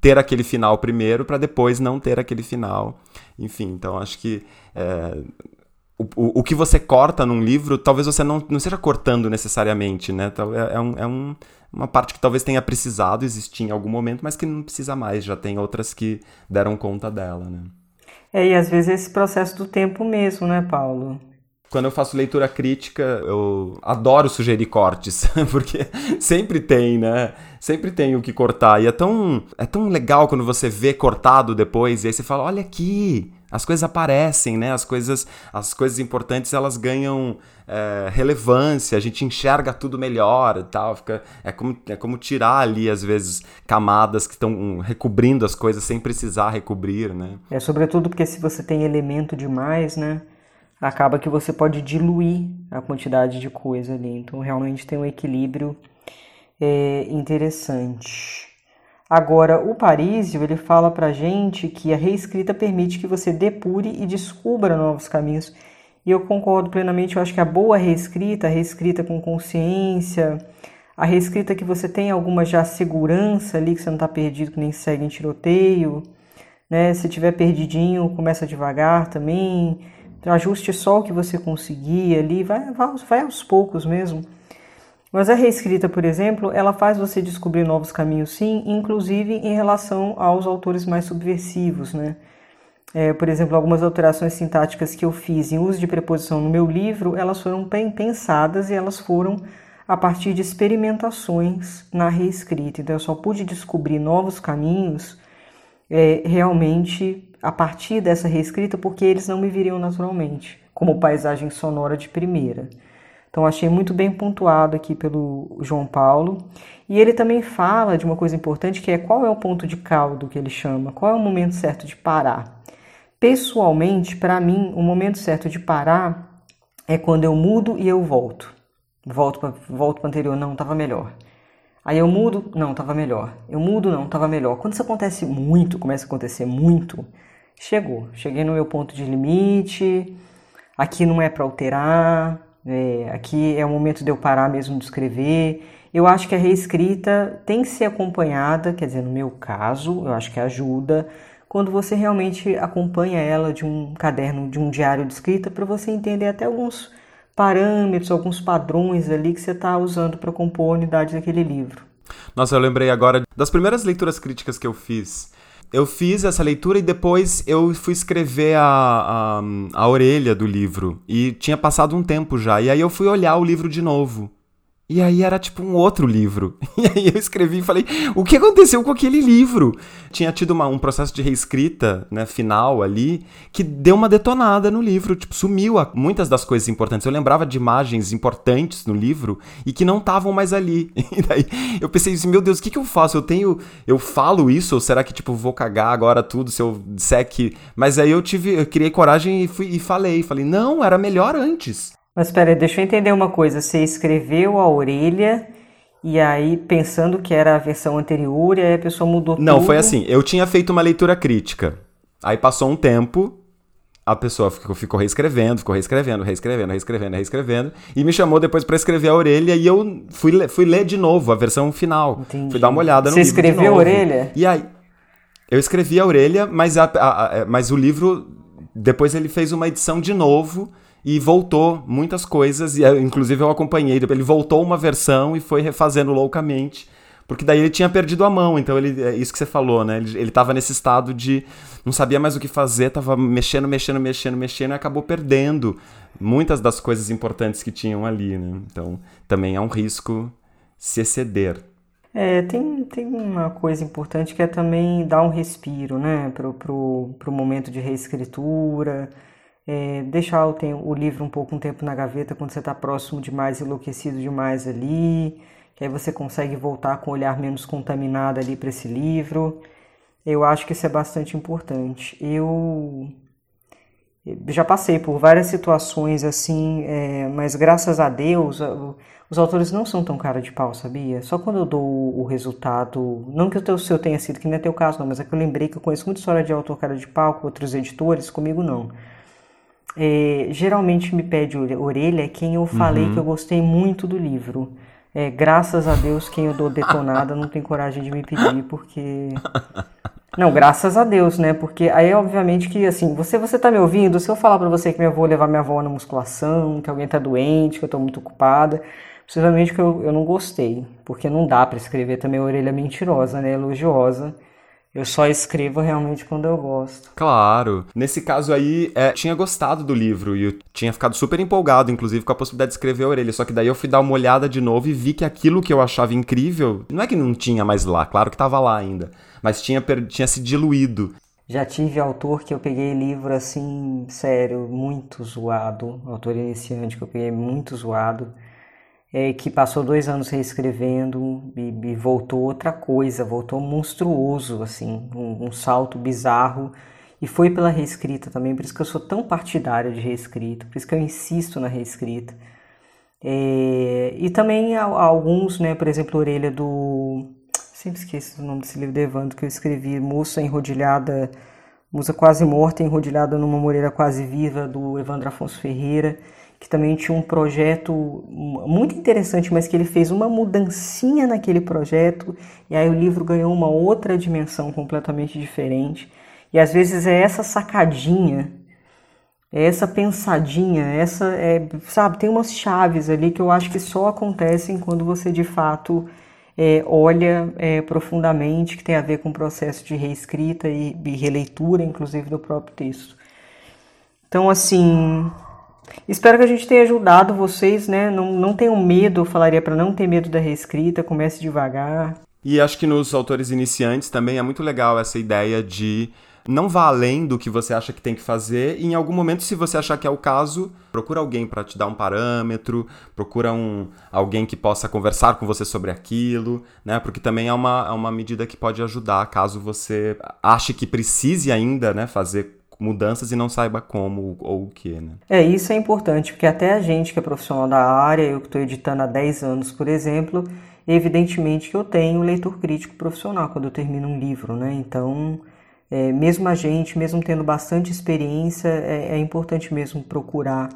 ter aquele final primeiro, para depois não ter aquele final. Enfim, então acho que. Uh, o, o, que você corta num livro, talvez você não, não seja cortando necessariamente, né? É, é, um, é um, uma parte que talvez tenha precisado existir em algum momento, mas que não precisa mais, já tem outras que deram conta dela, né? É, e às vezes esse processo do tempo mesmo, né, Paulo? Quando eu faço leitura crítica, eu adoro sugerir cortes, porque sempre tem, né? Sempre tem o que cortar. E é tão, é tão legal quando você vê cortado depois, e aí você fala: olha aqui, as coisas aparecem, né? As coisas, as coisas importantes elas ganham é, relevância, a gente enxerga tudo melhor e tal. Fica, é, como, é como tirar ali, às vezes, camadas que estão recobrindo as coisas sem precisar recobrir, né? É, sobretudo porque se você tem elemento demais, né? Acaba que você pode diluir a quantidade de coisa ali. Então, realmente tem um equilíbrio é, interessante. Agora, o Parísio, ele fala pra gente que a reescrita permite que você depure e descubra novos caminhos. E eu concordo plenamente, eu acho que a boa reescrita, a reescrita com consciência, a reescrita que você tem alguma já segurança ali, que você não está perdido, que nem segue em tiroteio, né? Se tiver perdidinho, começa devagar também, ajuste só o que você conseguir ali, vai, vai, vai aos poucos mesmo. Mas a reescrita, por exemplo, ela faz você descobrir novos caminhos, sim, inclusive em relação aos autores mais subversivos, né? É, por exemplo, algumas alterações sintáticas que eu fiz em uso de preposição no meu livro, elas foram bem pensadas e elas foram a partir de experimentações na reescrita. Então eu só pude descobrir novos caminhos é, realmente a partir dessa reescrita porque eles não me viriam naturalmente, como paisagem sonora de primeira. Então achei muito bem pontuado aqui pelo João Paulo. E ele também fala de uma coisa importante que é qual é o ponto de caldo que ele chama, qual é o momento certo de parar. Pessoalmente, para mim, o momento certo de parar é quando eu mudo e eu volto volto para volto o anterior, não, estava melhor. Aí eu mudo, não, estava melhor. Eu mudo, não, estava melhor. Quando isso acontece muito, começa a acontecer muito, chegou. Cheguei no meu ponto de limite, aqui não é para alterar, é, aqui é o momento de eu parar mesmo de escrever. Eu acho que a reescrita tem que ser acompanhada, quer dizer, no meu caso, eu acho que ajuda, quando você realmente acompanha ela de um caderno, de um diário de escrita, para você entender até alguns parâmetros, alguns padrões ali que você está usando para compor a unidade daquele livro. Nossa, eu lembrei agora das primeiras leituras críticas que eu fiz. Eu fiz essa leitura e depois eu fui escrever a, a, a orelha do livro. E tinha passado um tempo já. E aí eu fui olhar o livro de novo. E aí era tipo um outro livro. E aí eu escrevi e falei, o que aconteceu com aquele livro? Tinha tido uma, um processo de reescrita, né, final ali, que deu uma detonada no livro, tipo, sumiu a, muitas das coisas importantes. Eu lembrava de imagens importantes no livro e que não estavam mais ali. E daí eu pensei assim, meu Deus, o que, que eu faço? Eu tenho, eu falo isso ou será que tipo vou cagar agora tudo se eu disser que... Mas aí eu tive, eu criei coragem e fui e falei, falei, não, era melhor antes. Mas espera, deixa eu entender uma coisa. Você escreveu a orelha e aí pensando que era a versão anterior e aí a pessoa mudou Não, tudo. foi assim. Eu tinha feito uma leitura crítica. Aí passou um tempo, a pessoa ficou, ficou reescrevendo, ficou reescrevendo, reescrevendo, reescrevendo, reescrevendo, e me chamou depois para escrever a orelha e eu fui, fui ler de novo a versão final. Entendi. Fui dar uma olhada no Você livro de escreveu a orelha? E aí, eu escrevi a orelha, mas, a, a- a- mas o livro, depois ele fez uma edição de novo e voltou muitas coisas, e eh, inclusive eu acompanhei. Ele voltou uma versão e foi refazendo loucamente, porque daí ele tinha perdido a mão. Então, ele, é isso que você falou, né? Ele, ele tava nesse estado de não sabia mais o que fazer, tava mexendo, mexendo, mexendo, mexendo e acabou perdendo muitas das coisas importantes que tinham ali, né? Então, também é um risco se exceder. É, tem, tem uma coisa importante que é também dar um respiro, né, pro, pro, pro momento de reescritura, é, deixar o, tem- o livro um pouco um tempo na gaveta quando você está próximo demais, enlouquecido demais ali, que aí você consegue voltar com o olhar menos contaminado ali para esse livro. Eu acho que isso é bastante importante. Eu já passei por várias situações assim, é, mas graças a Deus os autores não são tão cara de pau, sabia? Só quando eu dou o, resultado, não que o seu tenha sido, que não é teu caso não, mas é que eu lembrei que eu conheço muita história de autor cara de pau com outros editores, comigo não. É, geralmente me pede ore- orelha quem eu falei que eu gostei muito do livro. É, graças a Deus, quem eu dou detonada não tem coragem de me pedir, porque. Não, graças a Deus, né? Porque aí, obviamente, que assim, você você tá me ouvindo, se eu falar pra você que minha avó levar minha avó na musculação, que alguém tá doente, que eu tô muito ocupada, possivelmente que eu, eu não gostei. Porque não dá pra escrever também orelha mentirosa, né? Elogiosa. Eu só escrevo realmente quando eu gosto. Claro. Nesse caso aí, é, tinha gostado do livro e eu tinha ficado super empolgado, inclusive, com a possibilidade de escrever a orelha. Só que daí eu fui dar uma olhada de novo e vi que aquilo que eu achava incrível, não é que não tinha mais lá, claro que tava lá ainda, mas tinha, tinha se diluído. Já tive autor que eu peguei livro assim, sério, muito zoado, autor iniciante que eu peguei muito zoado, é, que passou dois anos reescrevendo e, e voltou outra coisa, voltou monstruoso, assim, um, um salto bizarro. E foi pela reescrita também, por isso que eu sou tão partidário de reescrita, por isso que eu insisto na reescrita. É, e também alguns, né, por exemplo, a orelha do Sempre esqueço o nome desse livro do Evandro que eu escrevi, Moça Enrodilhada, Musa Quase Morta, Enrodilhada numa Moreira Quase Viva, do Evandro Afonso Ferreira, que também tinha um projeto muito interessante, mas que ele fez uma mudancinha naquele projeto, e aí o livro ganhou uma outra dimensão completamente diferente. E às vezes é essa sacadinha, é essa pensadinha, essa é, sabe, tem umas chaves ali que eu acho que só acontecem quando você de fato é, olha é, profundamente, que tem a ver com o processo de reescrita e, e releitura, inclusive, do próprio texto. Então, assim, Espero que a gente tenha ajudado vocês, né? Não, não tenham medo, eu falaria para não ter medo da reescrita, comece devagar. E acho que nos autores iniciantes também é muito legal essa ideia de não vá além do que você acha que tem que fazer e em algum momento, se você achar que é o caso, procura alguém para te dar um parâmetro, procura um, alguém que possa conversar com você sobre aquilo, né? Porque também é uma, é uma medida que pode ajudar caso você ache que precise ainda né, fazer mudanças e não saiba como ou o que, né? É, isso é importante, porque até a gente que é profissional da área, eu que estou editando há 10 anos, por exemplo, evidentemente que eu tenho leitor crítico profissional quando eu termino um livro, né? Então, é, mesmo a gente, mesmo tendo bastante experiência, é, é importante mesmo procurar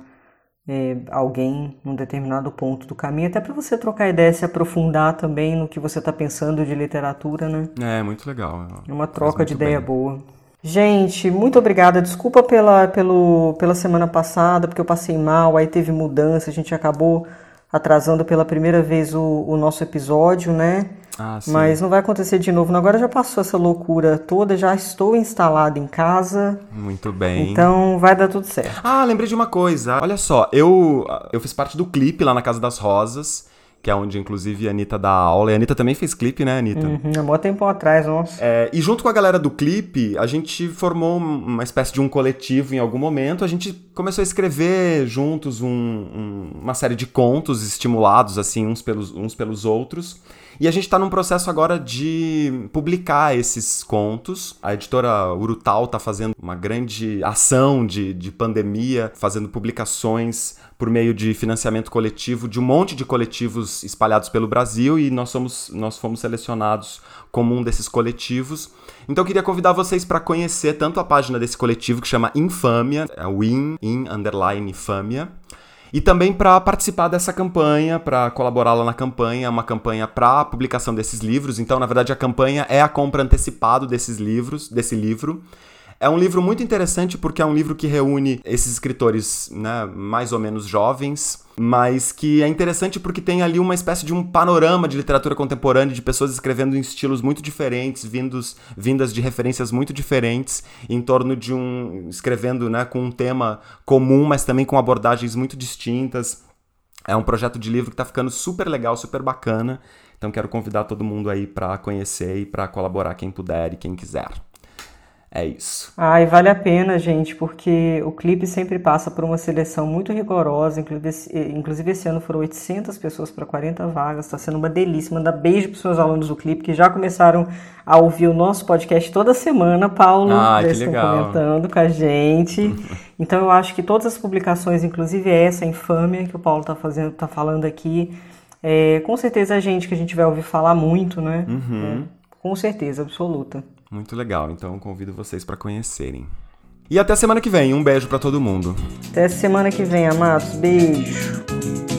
é, alguém num determinado ponto do caminho, até para você trocar ideia, se aprofundar também no que você está pensando de literatura, né? É, muito legal. É uma troca de ideia bem. boa. Gente, muito obrigada. Desculpa pela, pelo, pela semana passada, porque eu passei mal, aí teve mudança, a gente acabou atrasando pela primeira vez o, o nosso episódio, né? Ah, Mas não vai acontecer de novo. Agora já passou essa loucura toda, já estou instalado em casa. Muito bem. Então vai dar tudo certo. Ah, lembrei de uma coisa. Olha só, eu, eu fiz parte do clipe lá na Casa das Rosas que é onde inclusive a Anitta dá aula. E a Anitta também fez clipe, né, Anitta? Uhum, há muito tempo atrás, nossa. É, e junto com a galera do clipe, a gente formou uma espécie de um coletivo em algum momento. A gente começou a escrever juntos um, um, uma série de contos estimulados, assim, uns pelos, uns pelos outros. E a gente está num processo agora de publicar esses contos. A editora Urutau está fazendo uma grande ação de, de pandemia, fazendo publicações por meio de financiamento coletivo de um monte de coletivos espalhados pelo Brasil e nós, somos, nós fomos selecionados como um desses coletivos. Então eu queria convidar vocês para conhecer tanto a página desse coletivo que chama Infâmia, é o in, in underline infâmia, e também para participar dessa campanha, para colaborar lá na campanha, é uma campanha para a publicação desses livros. Então, na verdade, a campanha é a compra antecipada desses livros, desse livro. É um livro muito interessante porque é um livro que reúne esses escritores né, mais ou menos jovens, mas que é interessante porque tem ali uma espécie de um panorama de literatura contemporânea, de pessoas escrevendo em estilos muito diferentes, vindos, vindas de referências muito diferentes, em torno de um. escrevendo né, com um tema comum, mas também com abordagens muito distintas. É um projeto de livro que está ficando super legal, super bacana. Então quero convidar todo mundo aí para conhecer e para colaborar quem puder e quem quiser. É isso. Ai, vale a pena, gente, porque o clipe sempre passa por uma seleção muito rigorosa. Inclusive, esse ano foram 800 pessoas para 40 vagas. Está sendo uma delícia. Manda beijo para os meus alunos do clipe que já começaram a ouvir o nosso podcast toda semana. Paulo, ah, que legal. comentando com a gente. então, eu acho que todas as publicações, inclusive essa infâmia que o Paulo está fazendo, tá falando aqui, é, com certeza a gente que a gente vai ouvir falar muito, né? Uhum. É, com certeza absoluta. Muito legal, então convido vocês para conhecerem. E até semana que vem. Um beijo para todo mundo. Até semana que vem, amados. Beijo.